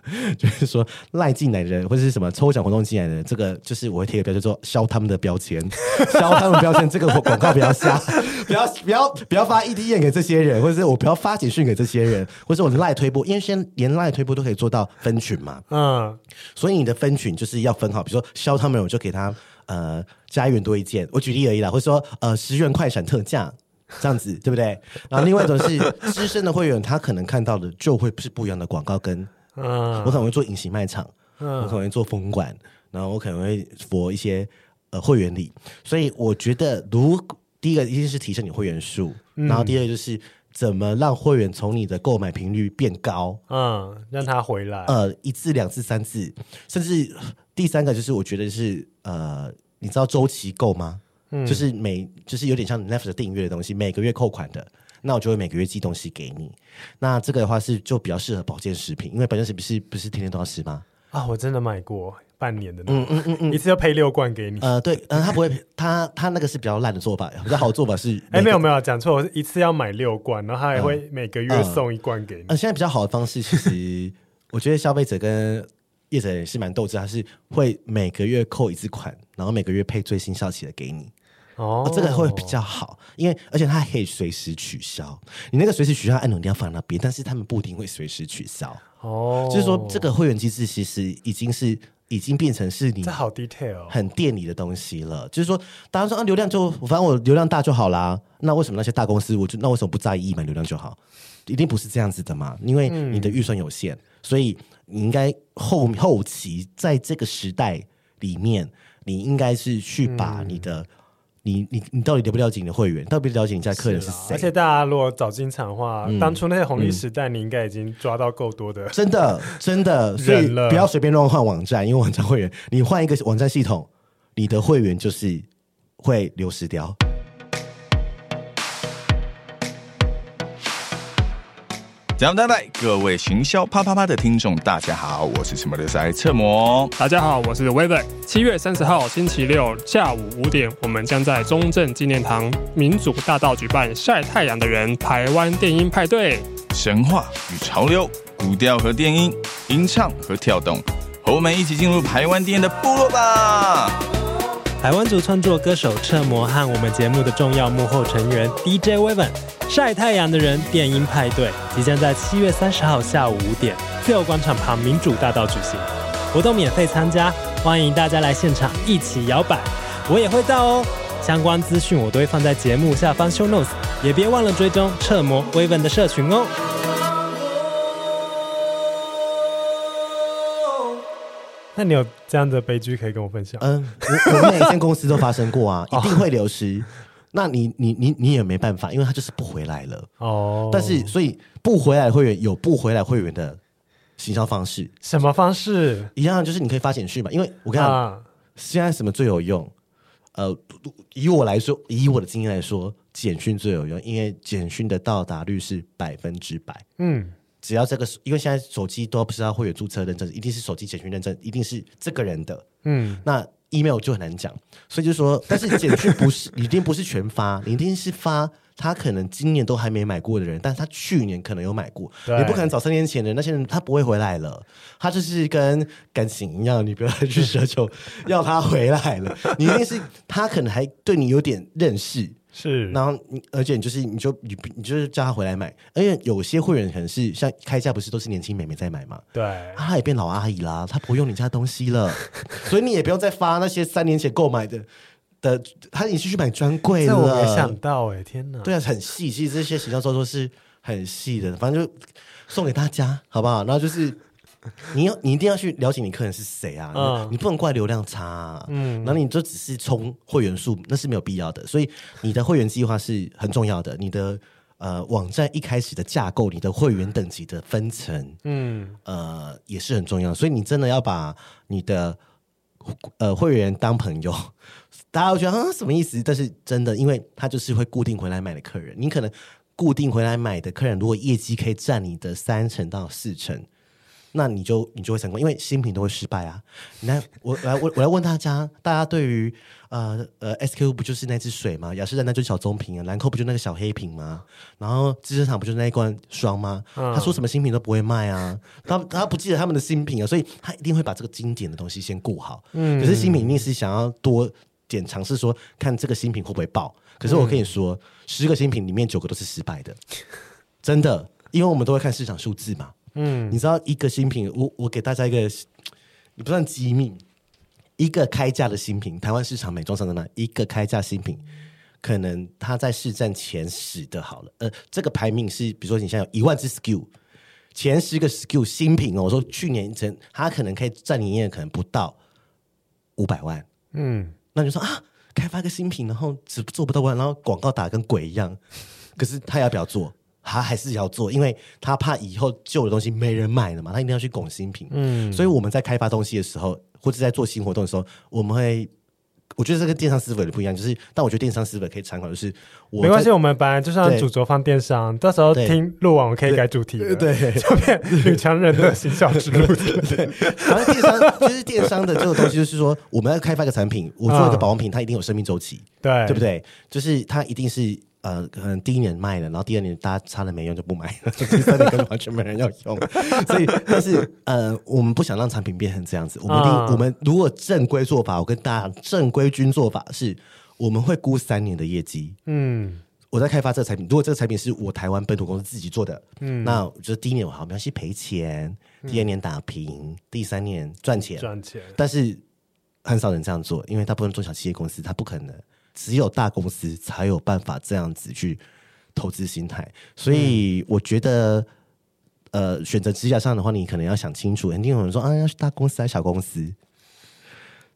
嗯、就是说赖进来的人或者是什么抽奖活动进来的人，这个就是我会贴个标签，说消他们的标签，消他们标签，这个广告不要下，不要不要不要发 EDM 给这些人，或者是我不要发简讯给这些人，或者我的赖推播，因为现在连赖推播都可以做到分群嘛，嗯，所以你的分群就是要分好，比如说消他们，我就给他。呃，加一元多一件，我举例而已啦，或者说呃十元快闪特价这样子，对不对？然后另外一种是资深的会员，他可能看到的就会是不一样的广告跟，嗯，我可能会做隐形卖场，嗯，我可能会做封管，然后我可能会佛一些呃会员礼，所以我觉得，如第一个一定是提升你会员数，嗯、然后第二个就是怎么让会员从你的购买频率变高，嗯，让他回来，呃，一次、两次、三次，甚至。第三个就是我觉得是呃，你知道周期购吗？嗯，就是每就是有点像 Netflix 订阅的东西，每个月扣款的，那我就会每个月寄东西给你。那这个的话是就比较适合保健食品，因为保健食品是不是天天都要吃吗？啊，我真的买过半年的，嗯嗯嗯嗯，一次要配六罐给你。呃，对，嗯、呃，他不会，他他那个是比较烂的做法，比较好的做法是，哎、欸，没有没有讲错，我是一次要买六罐，然后他还会每个月送一罐给你。呃，呃，现在比较好的方式，其实 我觉得消费者跟业者也是蛮斗志，他是会每个月扣一次款，然后每个月配最新效期的给你。哦，哦，这个会比较好，因为而且它可以随时取消。你那个随时取消按钮一定要放在那边，但是他们不一定会随时取消。哦，就是说这个会员机制其实已经是已经变成是你这好 detail，很店里的东西了。就是说，大家说啊，流量就反正我流量大就好啦。那为什么那些大公司，我就那为什么不在意买流量就好？一定不是这样子的嘛，因为你的预算有限，嗯、所以你应该后后期在这个时代里面，你应该是去把你的。嗯你你你到底了不了解你的会员？到底了解你家客人是谁？而且大家如果早进场的话，嗯、当初那些红利时代，你应该已经抓到够多的、嗯，真的真的，所以不要随便乱换网站，因为网站会员，你换一个网站系统，你的会员就是会流失掉。讲拜拜，各位行销啪啪啪的听众，大家好，我是什么的塞侧模。大家好，我是 Waven。七月三十号星期六下午五点，我们将在中正纪念堂民主大道举办晒太阳的人台湾电音派对。神话与潮流，古调和电音，吟唱和跳动，和我们一起进入台湾电音的部落吧。台湾族创作歌手侧模和我们节目的重要幕后成员 DJ Waven 晒太阳的人电音派对即将在七月三十号下午五点自由广场旁民主大道举行，活动免费参加，欢迎大家来现场一起摇摆，我也会到哦。相关资讯我都会放在节目下方 show notes，也别忘了追踪侧模 Waven 的社群哦。那你有这样的悲剧可以跟我分享？嗯，我我们每一间公司都发生过啊，一定会流失。那你你你你也没办法，因为他就是不回来了。哦，但是所以不回来会员有不回来会员的行销方式，什么方式？一样就是你可以发简讯嘛，因为我看、啊、现在什么最有用？呃，以我来说，以我的经验来说，简讯最有用，因为简讯的到达率是百分之百。嗯。只要这个，因为现在手机都不是要会员注册认证，一定是手机简讯认证，一定是这个人的。嗯，那 email 就很难讲，所以就说，但是简讯不是 一定不是全发，你一定是发他可能今年都还没买过的人，但是他去年可能有买过，你不可能找三年前的那些人，他不会回来了。他就是跟感情一样，你不要去奢求要他回来了，你一定是他可能还对你有点认识。是，然后你，而且你就是，你就你你就是叫他回来买，而且有些会员可能是像开价，不是都是年轻美眉在买嘛？对，他也变老阿姨啦，他不用你家东西了，所以你也不用再发那些三年前购买的的，他已经去买专柜了。我没想到哎、欸，天哪！对啊，很细，其实这些行销操作是很细的，反正就送给大家，好不好？然后就是。你要，你一定要去了解你客人是谁啊！嗯、你不能怪流量差、啊，嗯，然后你就只是充会员数，那是没有必要的。所以你的会员计划是很重要的。你的呃网站一开始的架构，你的会员等级的分层，嗯，呃也是很重要。所以你真的要把你的呃会员当朋友，大家会觉得啊什么意思？但是真的，因为他就是会固定回来买的客人。你可能固定回来买的客人，如果业绩可以占你的三成到四成。那你就你就会成功，因为新品都会失败啊。你来，我来我我来问大家，大家对于呃呃 SKU 不就是那支水吗？雅诗兰黛就是小棕瓶啊，兰蔻不就那个小黑瓶吗？然后资生堂不就是那一罐霜吗？嗯、他说什么新品都不会卖啊，他他不记得他们的新品啊，所以他一定会把这个经典的东西先顾好。嗯，可是新品一定是想要多点尝试，说看这个新品会不会爆。可是我跟你说，嗯、十个新品里面九个都是失败的，真的，因为我们都会看市场数字嘛。嗯，你知道一个新品，我我给大家一个，你不算机密，一个开价的新品，台湾市场美妆上的嘛，一个开价新品，可能它在市占前十的好了，呃，这个排名是，比如说你现在有一万只 SKU，前十个 SKU 新品哦，我说去年前它可能可以占营业额可能不到五百万，嗯，那你说啊，开发个新品，然后只做不到万，然后广告打得跟鬼一样，可是他要不要做？他还是要做，因为他怕以后旧的东西没人买了嘛，他一定要去拱新品。嗯，所以我们在开发东西的时候，或者在做新活动的时候，我们会，我觉得这跟电商思维的不一样，就是，但我觉得电商思维可以参考，就是我没关系，我们本来就像主轴放电商，到时候听录完我可以改主题对，对，就变女强人的形象之路。对，反正电商就是电商的这个东西，就是说我们要开发一个产品，我做一个保养品，它一定有生命周期，对，对不对？就是它一定是。呃，可能第一年卖了，然后第二年大家擦了没用就不买了，第三年完全没人要用。所以，但是呃，我们不想让产品变成这样子。我们一定，我们如果正规做法，我跟大家正规军做法是，我们会估三年的业绩。嗯，我在开发这个产品，如果这个产品是我台湾本土公司自己做的，嗯，那就是第一年我好没关系赔钱，第二年打平，嗯、第三年赚钱赚钱。但是很少人这样做，因为大部分中小企业公司它不可能，只有大公司才有办法这样子去投资心态。所以我觉得，嗯、呃，选择职涯上的话，你可能要想清楚。肯定有人说啊，要去大公司还是小公司？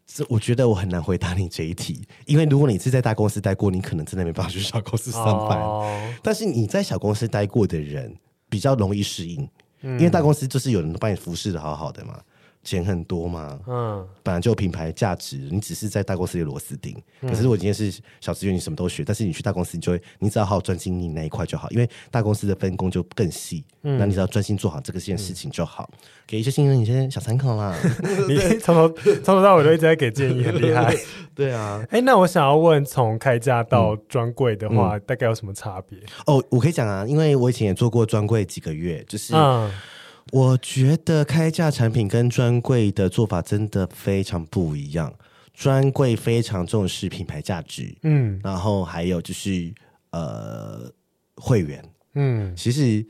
这我觉得我很难回答你这一题，因为如果你是在大公司待过，你可能真的没办法去小公司上班。Oh. 但是你在小公司待过的人比较容易适应，嗯、因为大公司就是有人帮你服侍的好好的嘛。钱很多嘛，嗯，本来就有品牌价值，你只是在大公司里螺丝钉。嗯、可是如果今天是小职员，你什么都学，但是你去大公司，你就会，你只要好好专心你那一块就好，因为大公司的分工就更细。嗯，那你只要专心做好这个件事情就好。嗯、给一些新人一些小参考啦。你从头从头到尾都一直在给建议，很厉害。对啊，哎、欸，那我想要问，从开价到专柜的话，嗯、大概有什么差别？哦，我可以讲啊，因为我以前也做过专柜几个月，就是。嗯我觉得开价产品跟专柜的做法真的非常不一样。专柜非常重视品牌价值，嗯，然后还有就是呃会员，嗯，其实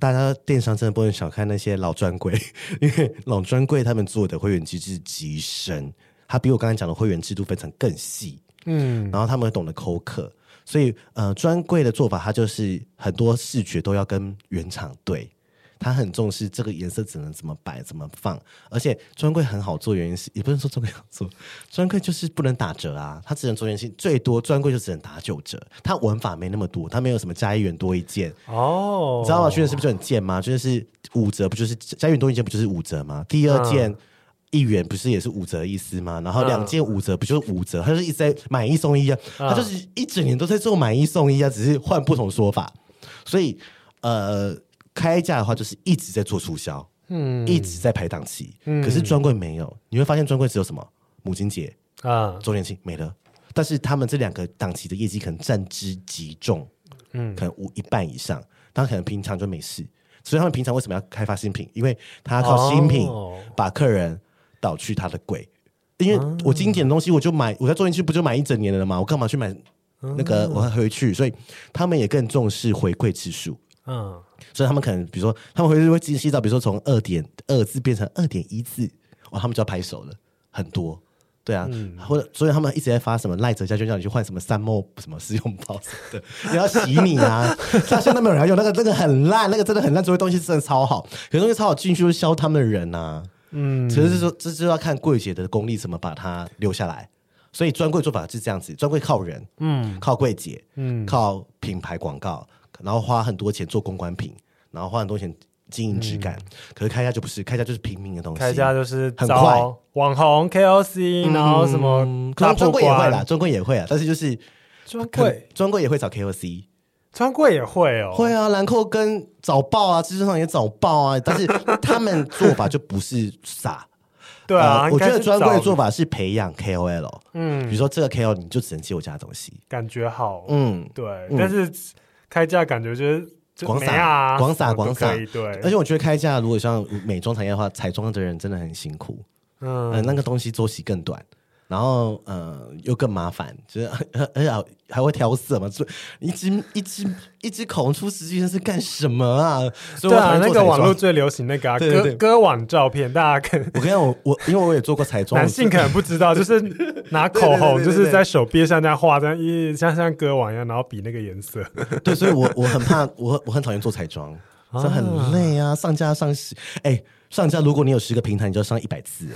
大家电商真的不能小看那些老专柜，因为老专柜他们做的会员机制极深，他比我刚才讲的会员制度分成更细，嗯，然后他们懂得口渴，所以呃专柜的做法，它就是很多视觉都要跟原厂对。他很重视这个颜色只能怎么摆怎么放，而且专柜很好做，原因是也不能说专柜好做，专柜就是不能打折啊，它只能做原型，最多专柜就只能打九折，它玩法没那么多，它没有什么加一元多一件哦，你知道吗？去年是不是就很贱吗？就是五折不就是加一元多一件不就是五折吗？第二件一元不是也是五折的意思吗？然后两件五折不就是五折？他就是一直在买一送一啊，他就是一整年都在做买一送一啊，只是换不同说法，所以呃。开价的话，就是一直在做促销，嗯，一直在排档期。嗯，可是专柜没有，你会发现专柜只有什么母亲节啊、周年庆没了。但是他们这两个档期的业绩可能占之极重，嗯，可能五一半以上。他可能平常就没事，所以他们平常为什么要开发新品？因为他要靠新品把客人导去他的柜。哦、因为我经典的东西，我就买，我在周年庆不就买一整年了吗？我干嘛去买那个？我还回去，所以他们也更重视回馈次数。嗯，所以他们可能，比如说，他们会会进行洗澡，比如说从二点二字变成二点一字，哇，他们就要拍手了，很多，对啊，嗯、或者所以他们一直在发什么赖哲家就，叫你去换什么三毛什么试用包什么的，你要洗你啊，像现在没有人要用那个，那个很烂，那个真的很烂，所以东西真的超好，可是东西超好进去就是销他们的人呐、啊，嗯，其实是说这就要看柜姐的功力怎么把它留下来，所以专柜做法是这样子，专柜靠人，嗯，靠柜姐，嗯，靠品牌广告。然后花很多钱做公关品，然后花很多钱经营质感。嗯、可是开价就不是，开价就是平民的东西。开价就是很快，网红 KOC，、嗯、然后什么专柜也会啦，专柜也会啊。但是就是专柜，专柜也会找 KOC，专柜也会哦。会啊，兰蔻跟早报啊，知识上也早报啊。但是 他们做法就不是傻。对啊、呃，我觉得专柜的做法是培养 KOL。嗯，比如说这个 KOL，你就只能接我家的东西，感觉好。嗯，对，嗯、但是。开价感觉就是广撒广撒广撒，对。而且我觉得开价如果像美妆产业的话，彩妆的人真的很辛苦，嗯、呃，那个东西周期更短。然后，呃，又更麻烦，就是 而且还会调色嘛，所以一支一支一支口红出十几件是干什么啊？对啊，那个网络最流行那个、啊、割割网照片，大家看。我跟你讲，我我因为我也做过彩妆，男性可能不知道，就是 拿口红就是在手臂上这样画，这样一像像割网一样，然后比那个颜色。对，所以我我很怕，我我很讨厌做彩妆，这很累啊，上架上十，哎，上架如果你有十个平台，你就要上一百次。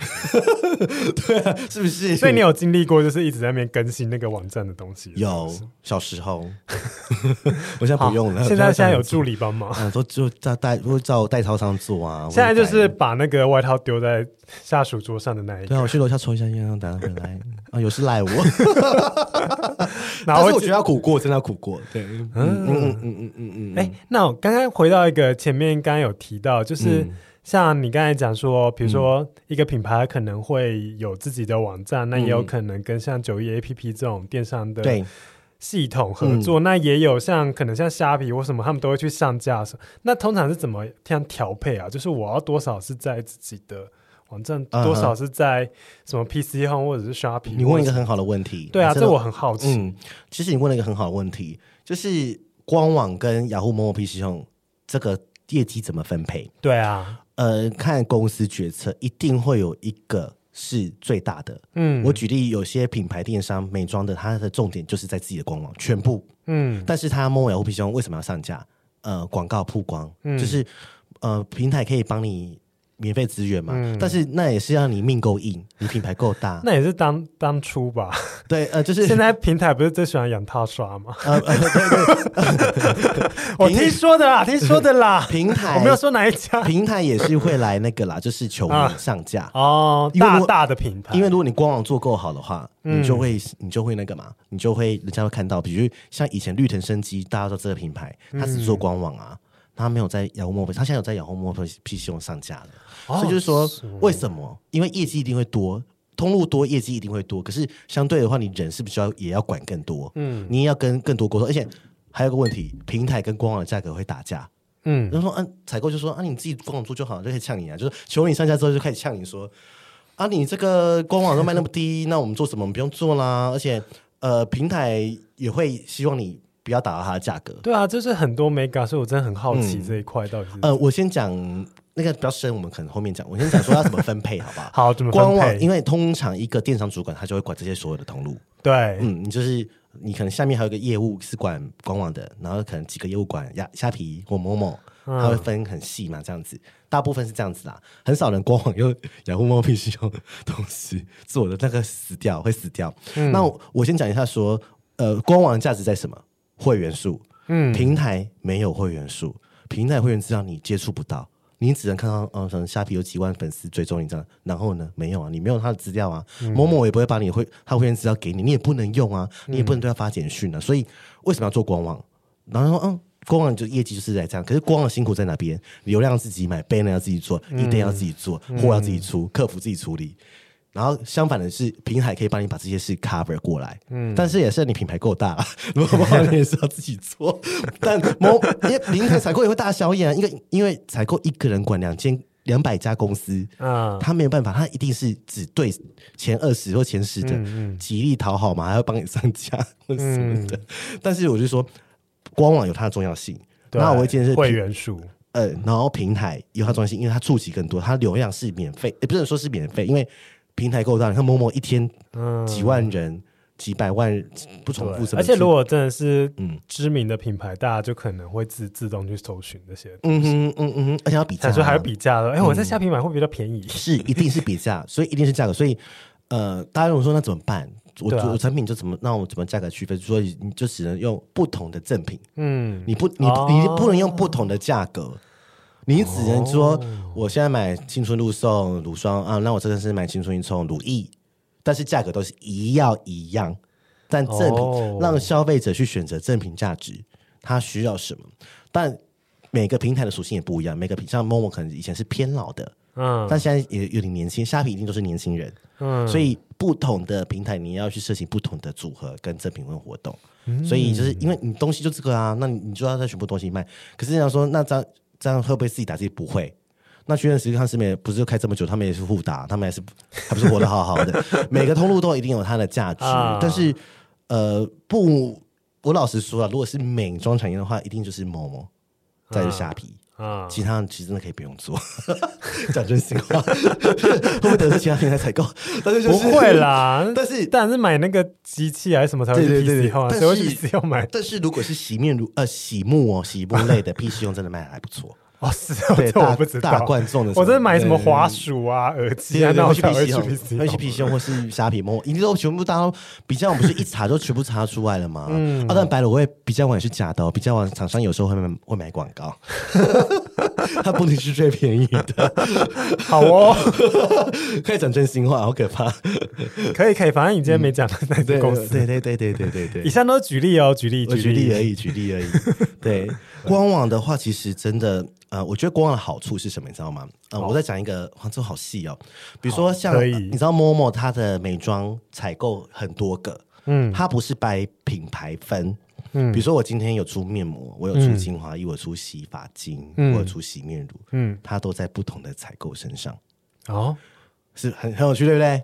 对啊，是不是？所以你有经历过，就是一直在那边更新那个网站的东西。有小时候，我现在不用了。现在现在有助理帮忙，嗯，都就在代，会照代操上做啊。现在就是把那个外套丢在下属桌上的那一个。对啊，我去楼下抽一下烟，等下回来 啊，有事赖我。然后我觉得要苦过，真的要苦过。对，嗯嗯嗯嗯嗯嗯。哎，那我刚刚回到一个前面，刚刚有提到，就是。像你刚才讲说，比如说一个品牌可能会有自己的网站，嗯、那也有可能跟像九一 APP 这种电商的系统合作，嗯、那也有像可能像虾皮或什么，他们都会去上架。那通常是怎么这样调配啊？就是我要多少是在自己的网站，多少是在什么 PC Home 或者是 Shopping？你问一个很好的问题。对啊，这我很好奇。嗯，其实你问了一个很好的问题，就是官网跟雅虎、某某 PC Home 这个业绩怎么分配？对啊，呃，看公司决策，一定会有一个是最大的。嗯，我举例，有些品牌电商美妆的，它的重点就是在自己的官网全部。嗯，但是它某某雅虎 PC Home 为什么要上架？呃，广告曝光，嗯，就是呃，平台可以帮你。免费资源嘛，嗯，但是那也是让你命够硬，你品牌够大。那也是当当初吧。对，呃，就是现在平台不是最喜欢养套刷吗？呃，对 对对，我听说的啦，听说的啦。平台我没有说哪一家，平台也是会来那个啦，就是求你上架，啊、哦。大大的品牌，因为如果你官网做够好的话，你就会你就会那个嘛，你就会人家会看到，比如像以前绿藤生机，大家都知道这个品牌，他只做官网啊。嗯他没有在雅虎墨，他现在有在雅虎墨 PC 用上架了，哦，所以就是说，是为什么？因为业绩一定会多，通路多，业绩一定会多。可是相对的话，你人是不是要也要管更多？嗯，你也要跟更多沟通，而且还有个问题，平台跟官网的价格会打架。嗯，然后说，嗯、啊，采购就说啊，你自己官网做就好了，就可以呛你啊，就是求你上架之后就开始呛你说，啊，你这个官网都卖那么低，那我们做什么？我们不用做啦。而且，呃，平台也会希望你。不要打到它的价格。对啊，就是很多 mega，所以我真的很好奇这一块到底是、嗯。呃，我先讲那个比较深，我们可能后面讲。我先讲说要怎么分配，好不好？好，怎么分配？官网，因为通常一个电商主管他就会管这些所有的通路。对，嗯，你就是你可能下面还有一个业务是管官网的，然后可能几个业务管虾虾皮或某某，他会分很细嘛，这样子。大部分是这样子啦，很少人官网用养护猫必须用东西做的，那个死掉会死掉。嗯、那我，我先讲一下说，呃，官网的价值在什么？会员数。嗯，平台没有会员数，平台会员资料你接触不到，你只能看到，嗯，可能虾皮有几万粉丝追踪你这样，然后呢，没有啊，你没有他的资料啊，嗯、某某也不会把你会他会员资料给你，你也不能用啊，你也不能对他发简讯啊、嗯，所以为什么要做官网？然后说，嗯，官网就业绩就是在这样，可是官网辛苦在哪边？流量自己买，banner 要自己做，一定要自己做，货要自己出，客服自己处理。然后相反的是，平台可以帮你把这些事 cover 过来，嗯，但是也是你品牌够大，如果不好你也是要自己做。但某因为平台采购也会大小眼啊，因为因为采购一个人管两千两百家公司啊，他没有办法，他一定是只对前二十或前十的极力讨好嘛，还要帮你上架 或什么的。但是我就说，官网有它的重要性，那我会建议是会员数，呃，然后平台有它重要性，因为它触及更多，它流量是免费，也不能说是免费，因为。平台够大，你看某某一天几万人、嗯、几百万不重复，而且如果真的是知名的品牌，嗯、大家就可能会自自动去搜寻这些。嗯哼嗯嗯哼，而且要比价，所以还要比价的。哎、欸，我在虾皮买会比较便宜，是一定是比价，所以一定是价格。所以呃，大家如果说那怎么办？我我产品就怎么那我怎么价格区分？所以你就只能用不同的赠品。嗯，你不你、哦、你不能用不同的价格。你只能说，我现在买青春露送乳霜啊，那我这个是买青春一送乳液，但是价格都是一样一样。但赠品让消费者去选择赠品价值，他需要什么？但每个平台的属性也不一样，每个品像 Momo 可能以前是偏老的，嗯，但现在也有点年轻，虾皮一定都是年轻人，嗯，所以不同的平台你要去设计不同的组合跟赠品跟活动，所以就是因为你东西就这个啊，那你就要在全部东西卖。可是你要说那这样。这样会不会自己打自己？不会。那学院实际上是没不是开这么久，他们也是互打，他们还是还不是活得好好的。每个通路都一定有它的价值，啊、但是呃不，我老实说啊，如果是美妆产业的话，一定就是某某，再是虾皮啊，其他其实真的可以不用做。讲真心话，会不会得罪其他平台采购？但是、就是、不会啦。但是但是买那个机器还是什么才会 PC 对对对对，但是要买。但是如果是洗面乳呃洗沐哦洗沐类的 PC 用真的卖的还不错。哦，是 哦，对，这我不知道。大罐重的，我这是买什么滑鼠啊、耳机啊，那我去 PC，去 PC 或是虾皮摸，一定都全部大家比较，我们不是一查就 全部查出来了嘛？嗯，啊，但白了我也比较晚是假的，比较晚厂商有时候会买会买广告，它不能是最便宜的。好哦，可以讲真心话，好可怕。可以可以，反正你今天没讲的那些公司，对对对对对对对，以上都是举例哦，举例举例而已，举例而已。对，官网的话，其实真的。呃，我觉得国网的好处是什么？你知道吗？呃，我再讲一个，哇，这好细哦。比如说像，你知道 Momo 它的美妆采购很多个，嗯，它不是掰品牌分，嗯，比如说我今天有出面膜，我有出精华液，我有出洗发精，我有出洗面乳，嗯，它都在不同的采购身上。哦，是很很有趣，对不对？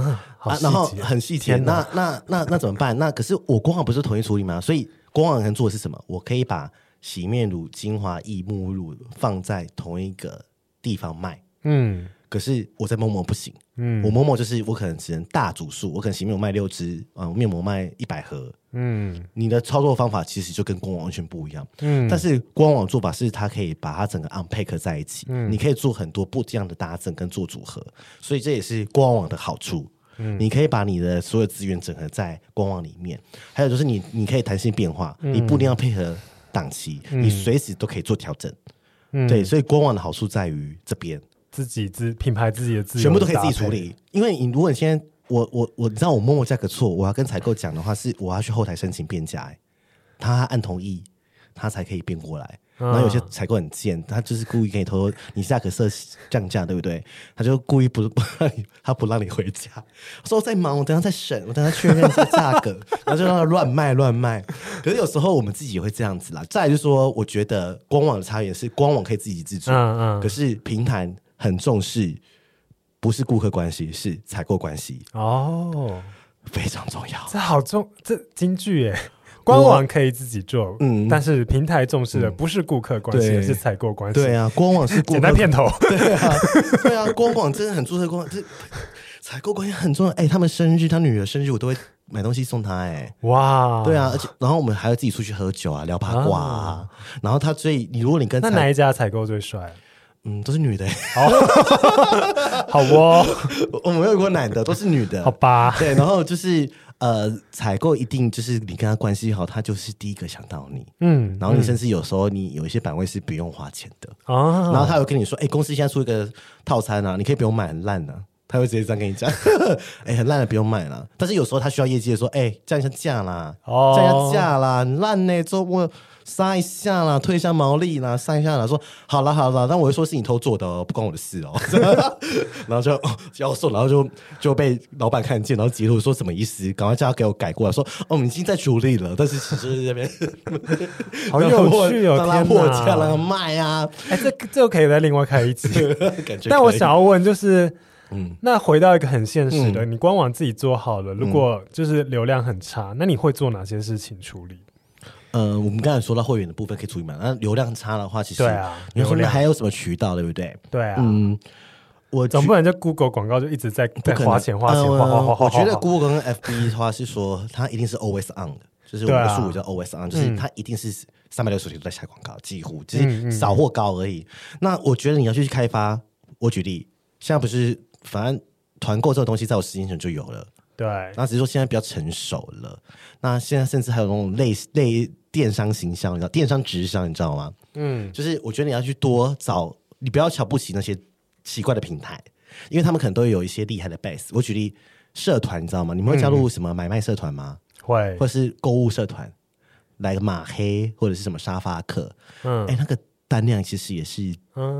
啊，好啊，然后很细节，那那那那，那怎么办？那可是我官网不是统一处理吗？所以官网能做的是什么？我可以把洗面乳、精华液、沐浴乳放在同一个地方卖。嗯，可是我在 Momo 不行。嗯，我 Momo 就是我可能只能大组数，我可能洗面乳卖六支，啊，面膜卖一百盒。嗯，你的操作方法其实就跟官网完全不一样。嗯，但是官网做法是它可以把它整个 unpack 在一起。嗯，你可以做很多不一样的搭赠跟做组合，所以这也是官网的好处。嗯，你可以把你的所有资源整合在官网里面，还有就是你你可以弹性变化，嗯、你不一定要配合档期，嗯、你随时都可以做调整。嗯，对，所以官网的好处在于这边自己自品牌自己的自全部都可以自己处理。因为你如果你现在我我我你知道我摸摸价格错，我要跟采购讲的话是我要去后台申请变价，他按同意，他才可以变过来。然后有些采购很贱，他就是故意给你偷偷，你价格设降价，对不对？他就故意不 不让你，他不让你回家，说我在忙，我等下再审，我等下确认一下价格，然后就让他乱卖乱卖。可是有时候我们自己也会这样子啦。再来就是说，我觉得官网的差异是官网可以自给自足，嗯嗯，可是平台很重视，不是顾客关系，是采购关系哦，非常重要。这好重，这京剧耶。官网可以自己做，嗯，但是平台重视的不是顾客关系，而是采购关系。对啊，官网是 简单片头。对啊，对啊，官网真的很注重官网，这采购关系很重要。哎，他们生日，他女儿生日，我都会买东西送他。哎，哇，对啊，而且然后我们还要自己出去喝酒啊，聊八卦啊。然后他最，你如果你跟那哪一家采购最帅？嗯，都是女的。好，好哦，我没有过男的，都是女的。好吧，对，然后就是。呃，采购一定就是你跟他关系好，他就是第一个想到你。嗯，然后你甚至有时候你有一些版位是不用花钱的。哦，然后他会跟你说：“哎、欸，公司现在出一个套餐啊，你可以不用买，很烂的。”他会直接这样跟你讲：“ 哎、欸，很烂的不用买了。”但是有时候他需要业绩的说：“哎、欸，降一下价啦，哦、降一下价啦，很烂呢，周末。”杀一下啦，推一下毛利啦，杀一下啦，说好了好了，但我会说是你偷做的，哦，不关我的事哦。然后就销售，然后就就被老板看见，然后截图说什么意思？赶快叫他给我改过来，说哦，我们已经在处理了，但是其实这边 好有趣哦，让他破价让他卖啊！哎，这这可以再另外开一集，感觉。但我想要问就是，嗯，那回到一个很现实的，嗯、你官网自己做好了，如果就是流量很差，那你会做哪些事情处理？呃，我们刚才说到会员的部分可以处理嘛？那流量差的话，其实对啊，你后面还有什么渠道，对不对？对啊，嗯，我总不能就 Google 广告就一直在在花钱花钱花花花花。我觉得 Google 跟 FB 的话是说，它一定是 always on 的，就是我们的术语叫 always on，就是它一定是三百六十天都在下广告，几乎就是少或高而已。那我觉得你要去开发，我举例，现在不是反正团购这个东西在我十年前就有了，对，那只是说现在比较成熟了。那现在甚至还有那种类类。电商行销，你知道电商直销，你知道吗？嗯，就是我觉得你要去多找，你不要瞧不起那些奇怪的平台，因为他们可能都有一些厉害的 base。我举例，社团，你知道吗？你们会加入什么买卖社团吗？会，或者是购物社团，来个马黑或者是什么沙发客？嗯，哎，那个单量其实也是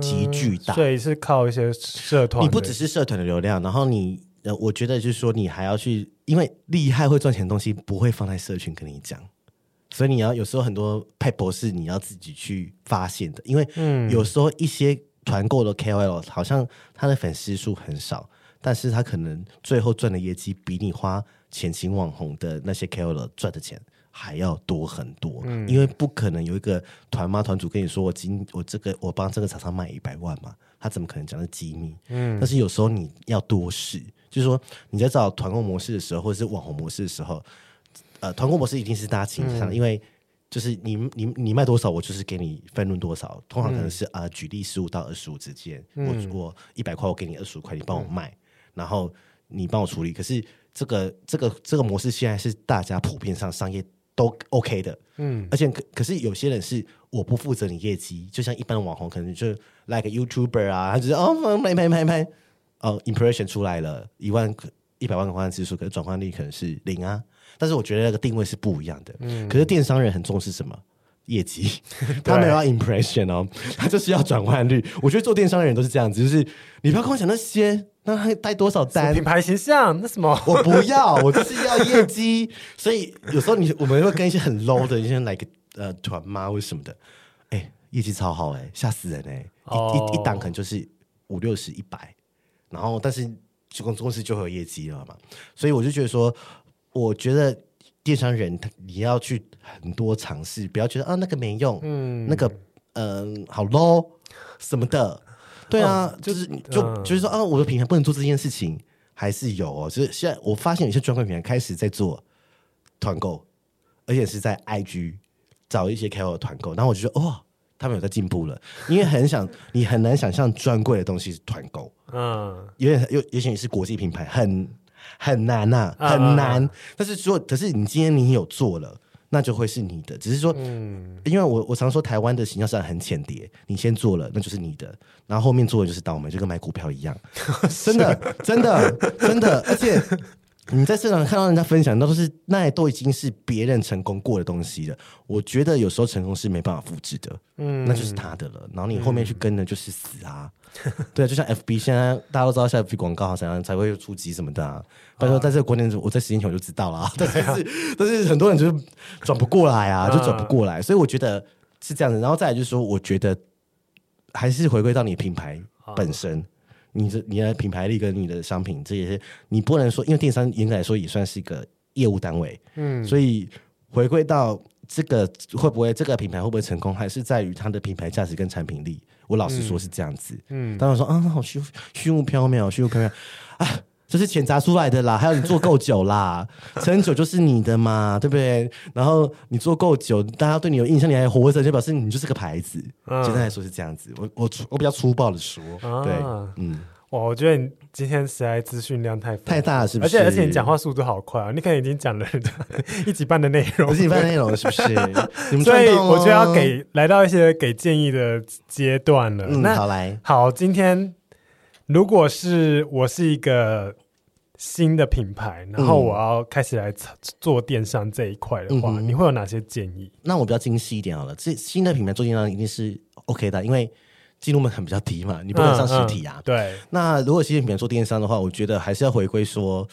极巨大，所以是靠一些社团。你不只是社团的流量，然后你呃，我觉得就是说你还要去，因为厉害会赚钱的东西不会放在社群跟你讲。所以你要有时候很多撇步是你要自己去发现的，因为有时候一些团购的 KOL 好像他的粉丝数很少，但是他可能最后赚的业绩比你花钱请网红的那些 KOL 赚的钱还要多很多。嗯，因为不可能有一个团妈团主跟你说我今我这个我帮这个厂商卖一百万嘛，他怎么可能讲的机密？嗯，但是有时候你要多试，就是说你在找团购模式的时候，或者是网红模式的时候。呃，团购模式一定是大家倾向，嗯、因为就是你你你卖多少，我就是给你分润多少。通常可能是啊、嗯呃，举例十五到二十五之间，嗯、我我一百块，我给你二十五块，你帮我卖，嗯、然后你帮我处理。可是这个这个这个模式现在是大家普遍上商业都 OK 的，嗯，而且可可是有些人是我不负责你业绩，就像一般的网红，可能就 like YouTuber 啊，他就是哦拍拍拍拍，哦 impression 出来了一万一百万个观看次数，可是转换率可能是零啊。但是我觉得那个定位是不一样的。嗯，可是电商人很重视什么？业绩，他没有要 impression 哦，他就是要转换率。我觉得做电商的人都是这样子，就是你不要跟我讲那些，那他带多少单？品牌形象那什么？我不要，我就是要业绩。所以有时候你我们会跟一些很 low 的一些来个呃团妈或什么的，哎，业绩超好哎，吓死人哎！一一一档可能就是五六十一百。然后但是就公公司就会有业绩了嘛，所以我就觉得说，我觉得电商人他你要去很多尝试，不要觉得啊那个没用，嗯，那个嗯、呃、好 low 什么的，对啊，哦、就是就、嗯、就是说啊，我的品牌不能做这件事情，还是有哦，就是现在我发现有些专柜品牌开始在做团购，而且是在 IG 找一些 KOL 团购，然后我就说哇。哦他们有在进步了，因为很想你很难想象专柜的东西是团购，嗯，有点又尤其你是国际品牌，很很难呐、啊，很难。但是说，可是你今天你有做了，那就会是你的。只是说，嗯，因为我我常说台湾的形象是很浅碟，你先做了，那就是你的，然后后面做的就是倒霉，就跟买股票一样，真的，真的，真的，而且。你在市场看到人家分享，那都是那都已经是别人成功过的东西了。我觉得有时候成功是没办法复制的，嗯，那就是他的了。然后你后面去跟的就是死啊，嗯、对啊，就像 FB 现在大家都知道，像 FB 广告好像才会出击什么的、啊。他说在这个观念，我在十年前我就知道了，但是、啊、但是很多人就是转不过来啊，就转不过来。所以我觉得是这样子。然后再来就是说，我觉得还是回归到你品牌本身。你的你的品牌力跟你的商品这也是，你不能说，因为电商严格来说也算是一个业务单位，嗯，所以回归到这个会不会这个品牌会不会成功，还是在于它的品牌价值跟产品力。我老实说是这样子，嗯，当然说啊，好虚虚无缥缈，虚无缥缈啊，这是钱砸出来的啦，还有你做够久啦，撑久就是你的嘛，对不对？然后你做够久，大家对你有印象，你还活着，就表示你就是个牌子。嗯、简单来说是这样子，我我我比较粗暴的说，啊、对，嗯。哇，我觉得你今天实在资讯量太太大了，是不是？而且而且你讲话速度好快啊！你可能已经讲了一集半的内容，一集半内容是不是？所以我觉得要给来到一些给建议的阶段了。嗯、那好来，好，今天如果是我是一个新的品牌，然后我要开始来做电商这一块的话，嗯、你会有哪些建议？那我比较精细一点好了，这新的品牌做电商一定是 OK 的，因为。进入门槛比较低嘛，你不能上实体啊。嗯嗯、对。那如果新品牌做电商的话，我觉得还是要回归说，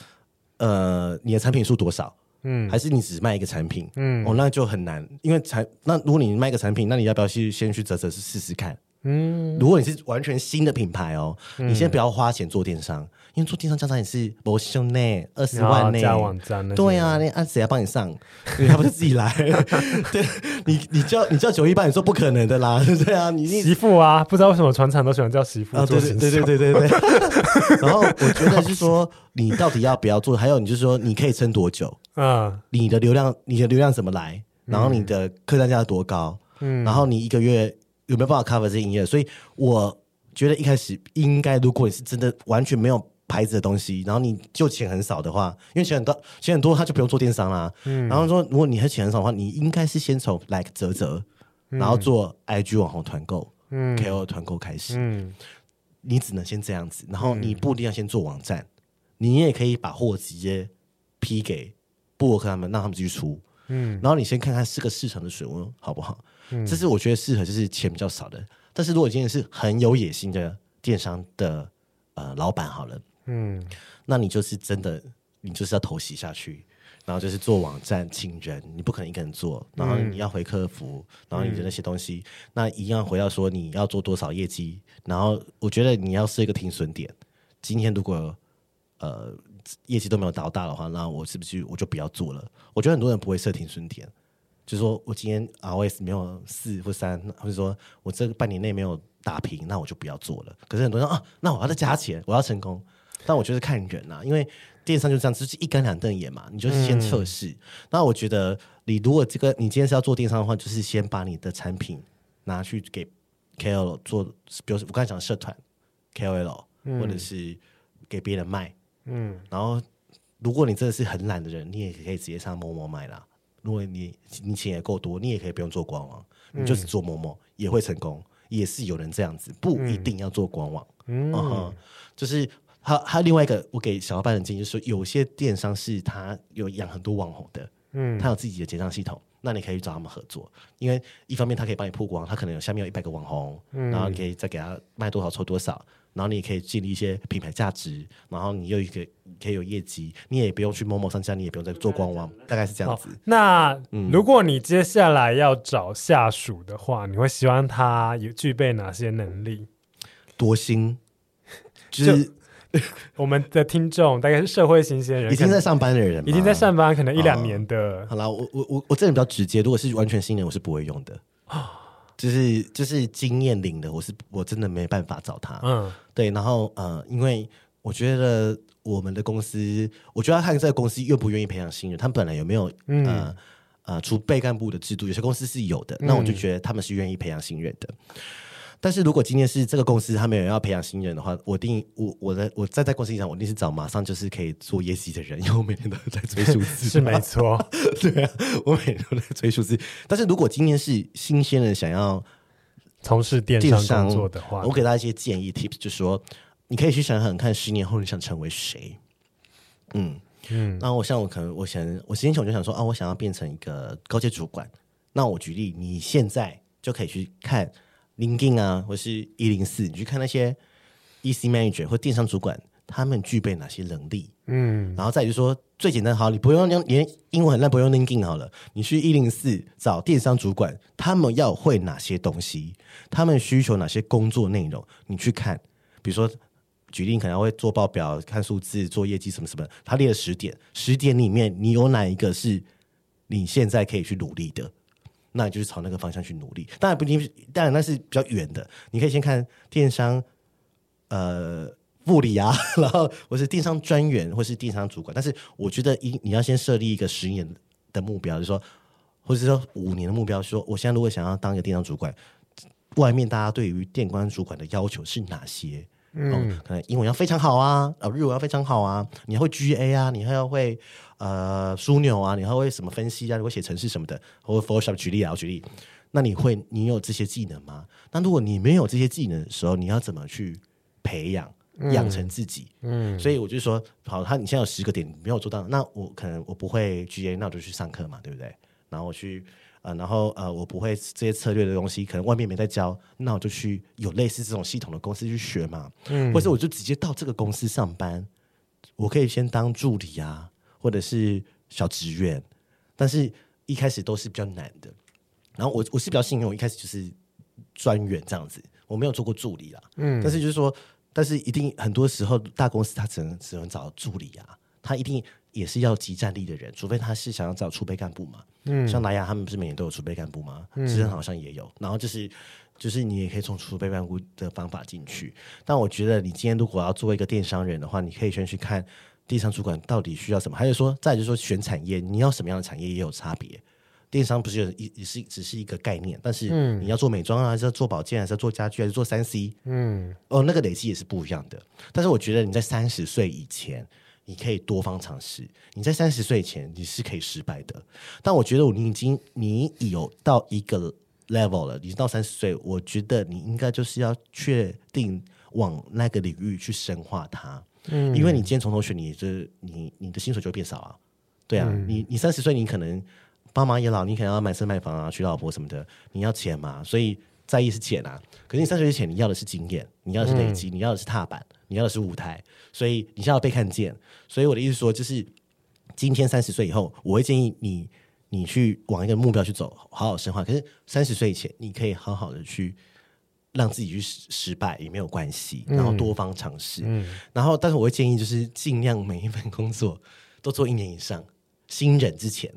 呃，你的产品数多少？嗯，还是你只卖一个产品？嗯，哦，那就很难，因为产那如果你卖一个产品，那你要不要去先去折折试试看？嗯，如果你是完全新的品牌哦，嗯、你先不要花钱做电商。因为做电商加长也是不少呢，二十万呢，网站对啊，那按谁来帮你上？你还不是自己来？对，你你叫你叫九一八，你说不可能的啦，对啊，你媳妇啊，不知道为什么船厂都喜欢叫媳妇做行销，对对对对对对。然后我觉得是说，你到底要不要做？还有你就是说，你可以撑多久？嗯，你的流量，你的流量怎么来？然后你的客单价多高？嗯，然后你一个月有没有办法 cover 这些营业？所以我觉得一开始应该，如果你是真的完全没有。牌子的东西，然后你就钱很少的话，因为钱很多，钱很多，他就不用做电商啦。嗯，然后说，如果你还钱很少的话，你应该是先从 like 泽泽，然后做 IG 网红团购，嗯，KOL 团购开始，嗯，你只能先这样子，然后你不一定要先做网站，嗯、你也可以把货直接批给布洛克他们，让他们继续出，嗯，然后你先看看这个市场的水温好不好，嗯，这是我觉得适合就是钱比较少的，但是如果今天是很有野心的电商的呃老板好了。嗯，那你就是真的，你就是要投洗下去，然后就是做网站请人，你不可能一个人做，然后你要回客服，然后你的那些东西，那一样回到说你要做多少业绩，然后我觉得你要设一个停损点，今天如果呃业绩都没有达到大的话，那我是不是我就不要做了？我觉得很多人不会设停损点，就是说我今天 ROS 没有四或三，或者说我这个半年内没有打平，那我就不要做了。可是很多人说啊，那我要再加钱，我要成功。但我觉得看人啊，因为电商就这样，就是一竿两瞪眼嘛。你就是先测试。嗯、那我觉得，你如果这个你今天是要做电商的话，就是先把你的产品拿去给 KOL 做，比如说我刚才讲的社团 KOL，嗯、或者是给别人卖。嗯。然后，如果你真的是很懒的人，你也可以直接上 Momo 卖啦。如果你你钱也够多，你也可以不用做官网，你就是做 Momo 也会成功，也是有人这样子，不一定要做官网。嗯。嗯就是。还还有另外一个，我给小伙伴的建议就是说，有些电商是他有养很多网红的，嗯，他有自己的结账系统，那你可以找他们合作，因为一方面他可以帮你曝光，他可能有下面有一百个网红，嗯，然后你可以再给他卖多少抽多少，然后你也可以建立一些品牌价值，然后你又一个可以有业绩，你也不用去某某商家，你也不用再做官网，大概是这样子。那、嗯、如果你接下来要找下属的话，你会希望他有具备哪些能力？多心，就是。我们的听众大概是社会新鲜人，已经在上班的人，已经在上班，可能一两年的。哦、好了，我我我我这人比较直接，如果是完全新人，我是不会用的。就是就是经验领的，我是我真的没办法找他。嗯，对，然后呃，因为我觉得我们的公司，我觉得要看这个公司愿不愿意培养新人，他们本来有没有、嗯、呃。呃，储备干部的制度，有些公司是有的，那我就觉得他们是愿意培养新人的。嗯、但是如果今天是这个公司他们有要培养新人的话，我定我我的我在在公司上，我一定是找马上就是可以做业绩的人，因为我每天都在追数字，是没错，对啊，我每天都在追数字。但是如果今天是新鲜人想要从事电商工作的话，我给大家一些建议 tips，就是说你可以去想想看，十年后你想成为谁？嗯。嗯，那我像我可能我想我十年前我就想说啊，我想要变成一个高阶主管。那我举例，你现在就可以去看 LinkedIn 啊，或是一零四，你去看那些 EC manager 或电商主管，他们具备哪些能力？嗯，然后再就是说最简单，好，你不用用连英文很烂，不用 LinkedIn 好了，你去一零四找电商主管，他们要会哪些东西？他们需求哪些工作内容？你去看，比如说。举例可能会做报表、看数字、做业绩什么什么，他列了十点，十点里面你有哪一个是你现在可以去努力的？那你就是朝那个方向去努力。当然不一定，当然那是比较远的。你可以先看电商，呃，物理啊，然后或是电商专员，或是电商主管。但是我觉得一你要先设立一个十年的目标，就是说，或者说五年的目标，说我现在如果想要当一个电商主管，外面大家对于电商主管的要求是哪些？嗯、哦，可能英文要非常好啊，呃，日文要非常好啊，你还会 GA 啊，你还要会呃枢纽啊，你还会什么分析啊，你会写程式什么的，或者 Photoshop 举例啊，我举例，那你会你有这些技能吗？那如果你没有这些技能的时候，你要怎么去培养养成自己？嗯，所以我就说，好，他你现在有十个点没有做到，那我可能我不会 GA，那我就去上课嘛，对不对？然后我去。呃，然后呃，我不会这些策略的东西，可能外面没在教，那我就去有类似这种系统的公司去学嘛，嗯，或者我就直接到这个公司上班，我可以先当助理啊，或者是小职员，但是一开始都是比较难的。然后我我是比较幸运，我一开始就是专员这样子，我没有做过助理啦，嗯，但是就是说，但是一定很多时候大公司他只能只能找助理啊，他一定。也是要集战力的人，除非他是想要找储备干部嘛。嗯，像莱雅他们不是每年都有储备干部吗？嗯，之前好像也有。然后就是，就是你也可以从储备干部的方法进去。但我觉得，你今天如果要做一个电商人的话，你可以先去看电商主管到底需要什么。还有说，再就是说选产业，你要什么样的产业也有差别。电商不是一也是只是一个概念，但是你要做美妆啊，还是要做保健，还是要做家具，还是做三 C？嗯，哦，那个累积也是不一样的。但是我觉得你在三十岁以前。你可以多方尝试。你在三十岁前你是可以失败的，但我觉得你已经你有到一个 level 了，你到三十岁，我觉得你应该就是要确定往那个领域去深化它。嗯，因为你今天从头学，你这你你的薪水就会变少啊。对啊，嗯、你你三十岁，你可能爸妈也老，你可能要买车买房啊，娶老婆什么的，你要钱嘛，所以在意是钱啊。可是你三十岁前，你要的是经验，你要的是累积，嗯、你要的是踏板。你要的是舞台，所以你现在要被看见。所以我的意思说，就是今天三十岁以后，我会建议你，你去往一个目标去走，好好深化。可是三十岁以前，你可以好好的去让自己去失失败也没有关系，然后多方尝试。嗯，然后，但是我会建议，就是尽量每一份工作都做一年以上。新人之前，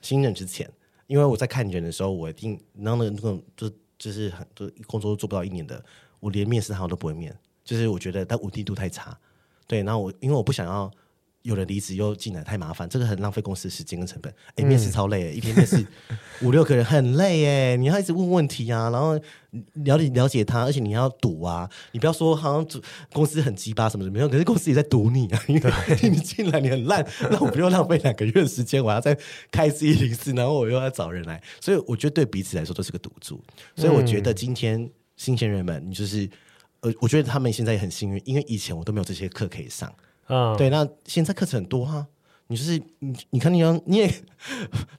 新人之前，因为我在看人的时候，我一定然后那个就就是很多工作都做不到一年的，我连面试他都不会面。就是我觉得它稳定度太差，对，然后我因为我不想要有人离职又进来太麻烦，这个很浪费公司的时间跟成本。哎，面试超累，一天面试 五六个人很累哎，你要一直问问题啊，然后了解了解他，而且你要赌啊，你不要说好像公司很鸡巴什么的没有，可是公司也在赌你啊，因为你进来你很烂，那我不用浪费两个月的时间，我要再开一零四，然后我又要找人来，所以我觉得对彼此来说都是个赌注。所以我觉得今天新鲜人们，你就是。呃，我觉得他们现在也很幸运，因为以前我都没有这些课可以上。嗯，oh. 对，那现在课程很多哈、啊，你就是你，你看你要你也，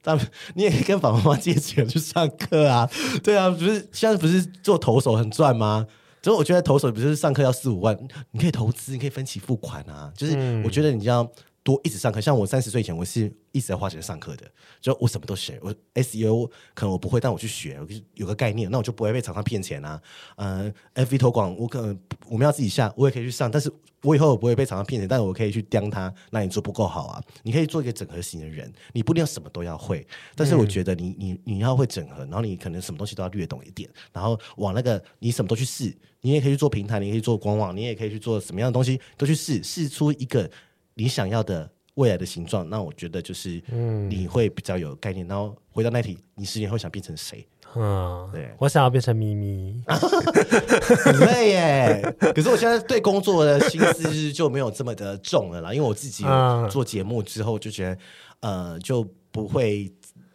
他们你也可以跟爸爸妈妈借钱去上课啊。对啊，不是现在不是做投手很赚吗？所以我觉得投手不是上课要四五万，你可以投资，你可以分期付款啊。就是我觉得你要多一直上课。像我三十岁以前，我是一直在花钱上课的，就我什么都学。我 SEO 可能我不会，但我去学，我有个概念，那我就不会被厂商骗钱啊。嗯、呃，FB 投广，我可能我们要自己下，我也可以去上，但是我以后我不会被厂商骗钱，但是我可以去刁他，那你做不够好啊。你可以做一个整合型的人，你不一定要什么都要会，但是我觉得你你你要会整合，然后你可能什么东西都要略懂一点，然后往那个你什么都去试。你也可以去做平台，你也可以做官网，你也可以去做什么样的东西都去试，试出一个你想要的未来的形状。那我觉得就是，嗯，你会比较有概念。然后回到那题，你十年后想变成谁？嗯，对，我想要变成咪咪，很累耶。可是我现在对工作的心思就没有这么的重了啦，因为我自己做节目之后就觉得，呃，就不会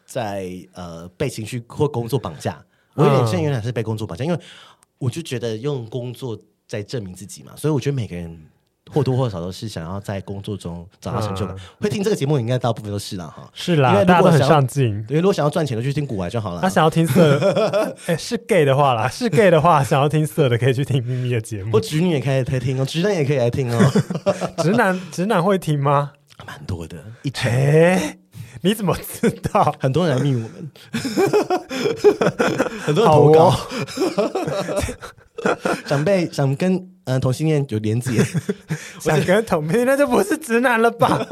再呃被情绪或工作绑架。我有点像原来是被工作绑架，因为。我就觉得用工作在证明自己嘛，所以我觉得每个人或多或少都是想要在工作中找到成就感。嗯、会听这个节目，应该大部分都是啦哈。是啦，因为大家都很上进。因为如果想要赚钱的，就去听古玩就好了。他想要听色，哎、欸，是 gay 的话啦，是 gay 的话，想要听色的可以去听咪咪的节目。我直女也可以来听哦，直男也可以来听哦。直男直男会听吗？蛮多的，一群。欸 你怎么知道？很多人来密我们，很多人投稿，想被想跟嗯、呃、同性恋有连接，想跟同性恋那就不是直男了吧？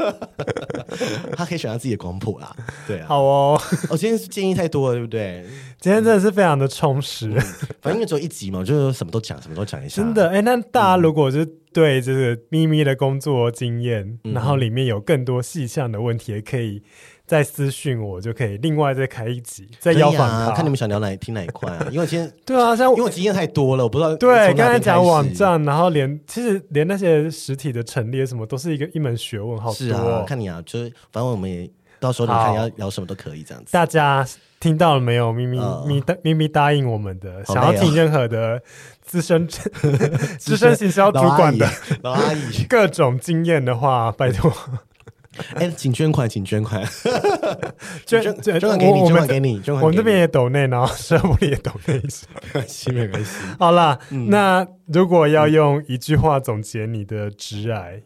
他可以选择自己的光谱啦，对啊。好哦，我、哦、今天建议太多了，对不对？今天真的是非常的充实，嗯、反正因为只有一集嘛，就是什么都讲，什么都讲一下。真的，哎、欸，那大家如果是对就是咪咪的工作经验，嗯、然后里面有更多细项的问题，也可以。再私讯我就可以，另外再开一集，再邀访他、啊，看你们想聊哪听哪一块啊？因为今天 对啊，像因为我经验太多了，我不知道。对，刚才讲网站，然后连其实连那些实体的陈列什么，都是一个一门学问，好多、哦。是啊，看你啊，就是反正我们也到时候你看要聊什么都可以这样子。大家听到了没有？咪咪咪咪咪答应我们的，哦、想要听任何的资深 资深行销主管的老阿姨 各种经验的话，拜托。哎，请捐款，请捐款，捐捐捐款给你，捐款给你，我们这边也抖内，然后社部也抖内一下，没关系，没关系。好啦，嗯、那如果要用一句话总结你的职涯，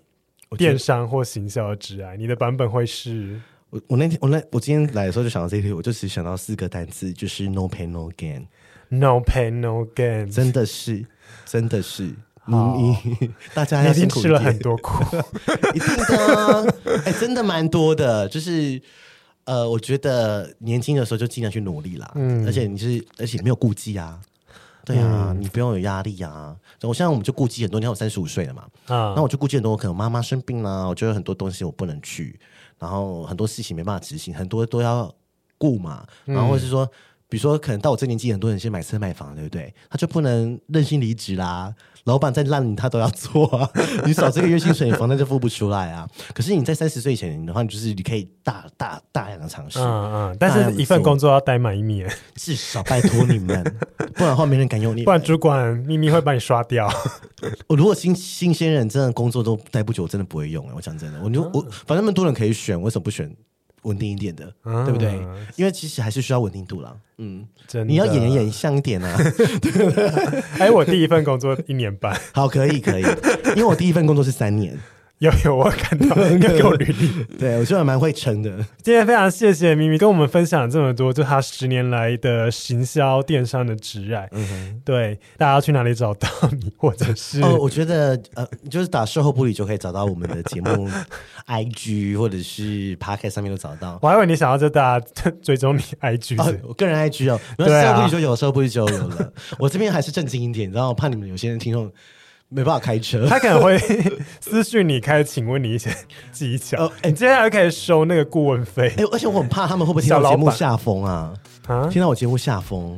电商或行销的职癌，你的版本会是？我我那天我那我今天来的时候就想到这一题，我就只想到四个单词，就是 no pain no gain，no pain no gain，真的是，真的是。你你 大家要辛苦一定吃了很多苦，一定的，哎、欸，真的蛮多的。就是呃，我觉得年轻的时候就尽量去努力啦，嗯，而且你是而且没有顾忌啊，对啊，嗯、你不用有压力啊。我现在我们就顾忌很多，你看我三十五岁了嘛，啊，那我就顾忌很多，我可能妈妈生病啦，我觉得很多东西我不能去，然后很多事情没办法执行，很多都要顾嘛，然后或是说，嗯、比如说可能到我这年纪，很多人先买车买房，对不对？他就不能任性离职啦。老板再烂，他都要做啊！你少这个月薪水，房贷就付不出来啊！可是你在三十岁前的话，你就是你可以大大大量的尝试，嗯嗯。但是一份工作要待满一年，至少拜托你们，不然的话没人敢用你。不然主管秘密会把你刷掉。我如果新新鲜人真的工作都待不久，我真的不会用。我讲真的，我就我反正那么多人可以选，为什么不选？稳定一点的，嗯、对不对？因为其实还是需要稳定度啦。嗯，真的你要演演像一点啊。哎，我第一份工作一年半，好，可以可以，因为我第一份工作是三年。有有，我看到应该给我履历。对，我觉得蛮会撑的。今天非常谢谢咪咪跟我们分享了这么多，就他十年来的行销电商的职涯。嗯哼，对，大家要去哪里找到你，或者是哦，我觉得呃，就是打售后不理就可以找到我们的节目，IG 或者是 Podcast 上面都找到。我还以为你想要就大家追踪你 IG，哦，我个人 IG 哦，售后不理就有，售后不理就有了。我这边还是正经一点，然后我怕你们有些人听众。没办法开车，他可能会私讯你，开请问你一些技巧。哎、呃，你接下来可以收那个顾问费。哎，而且我很怕他们会不会听到节目下风啊？啊，听到我节目下风。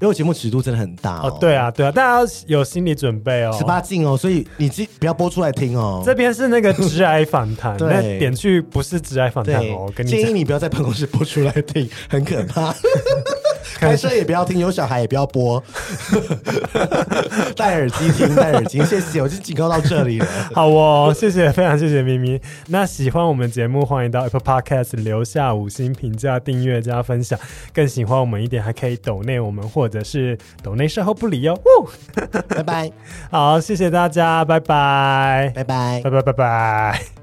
因为我节目尺度真的很大哦，哦，对啊，对啊，大家要有心理准备哦，十八禁哦，所以你不要播出来听哦。这边是那个直癌访谈，对，点去不是直癌访谈哦，我跟你建议你不要在办公室播出来听，很可怕。开车也不要听，有小孩也不要播，戴耳机听，戴耳机。谢谢，我就警告到这里了。好哦，谢谢，非常谢谢咪咪。那喜欢我们节目，欢迎到 Apple Podcast 留下五星评价、订阅加分享。更喜欢我们一点，还可以抖内我们或。或者是抖内售后不理哦，拜拜，好，谢谢大家，拜拜，拜拜，拜拜，拜拜。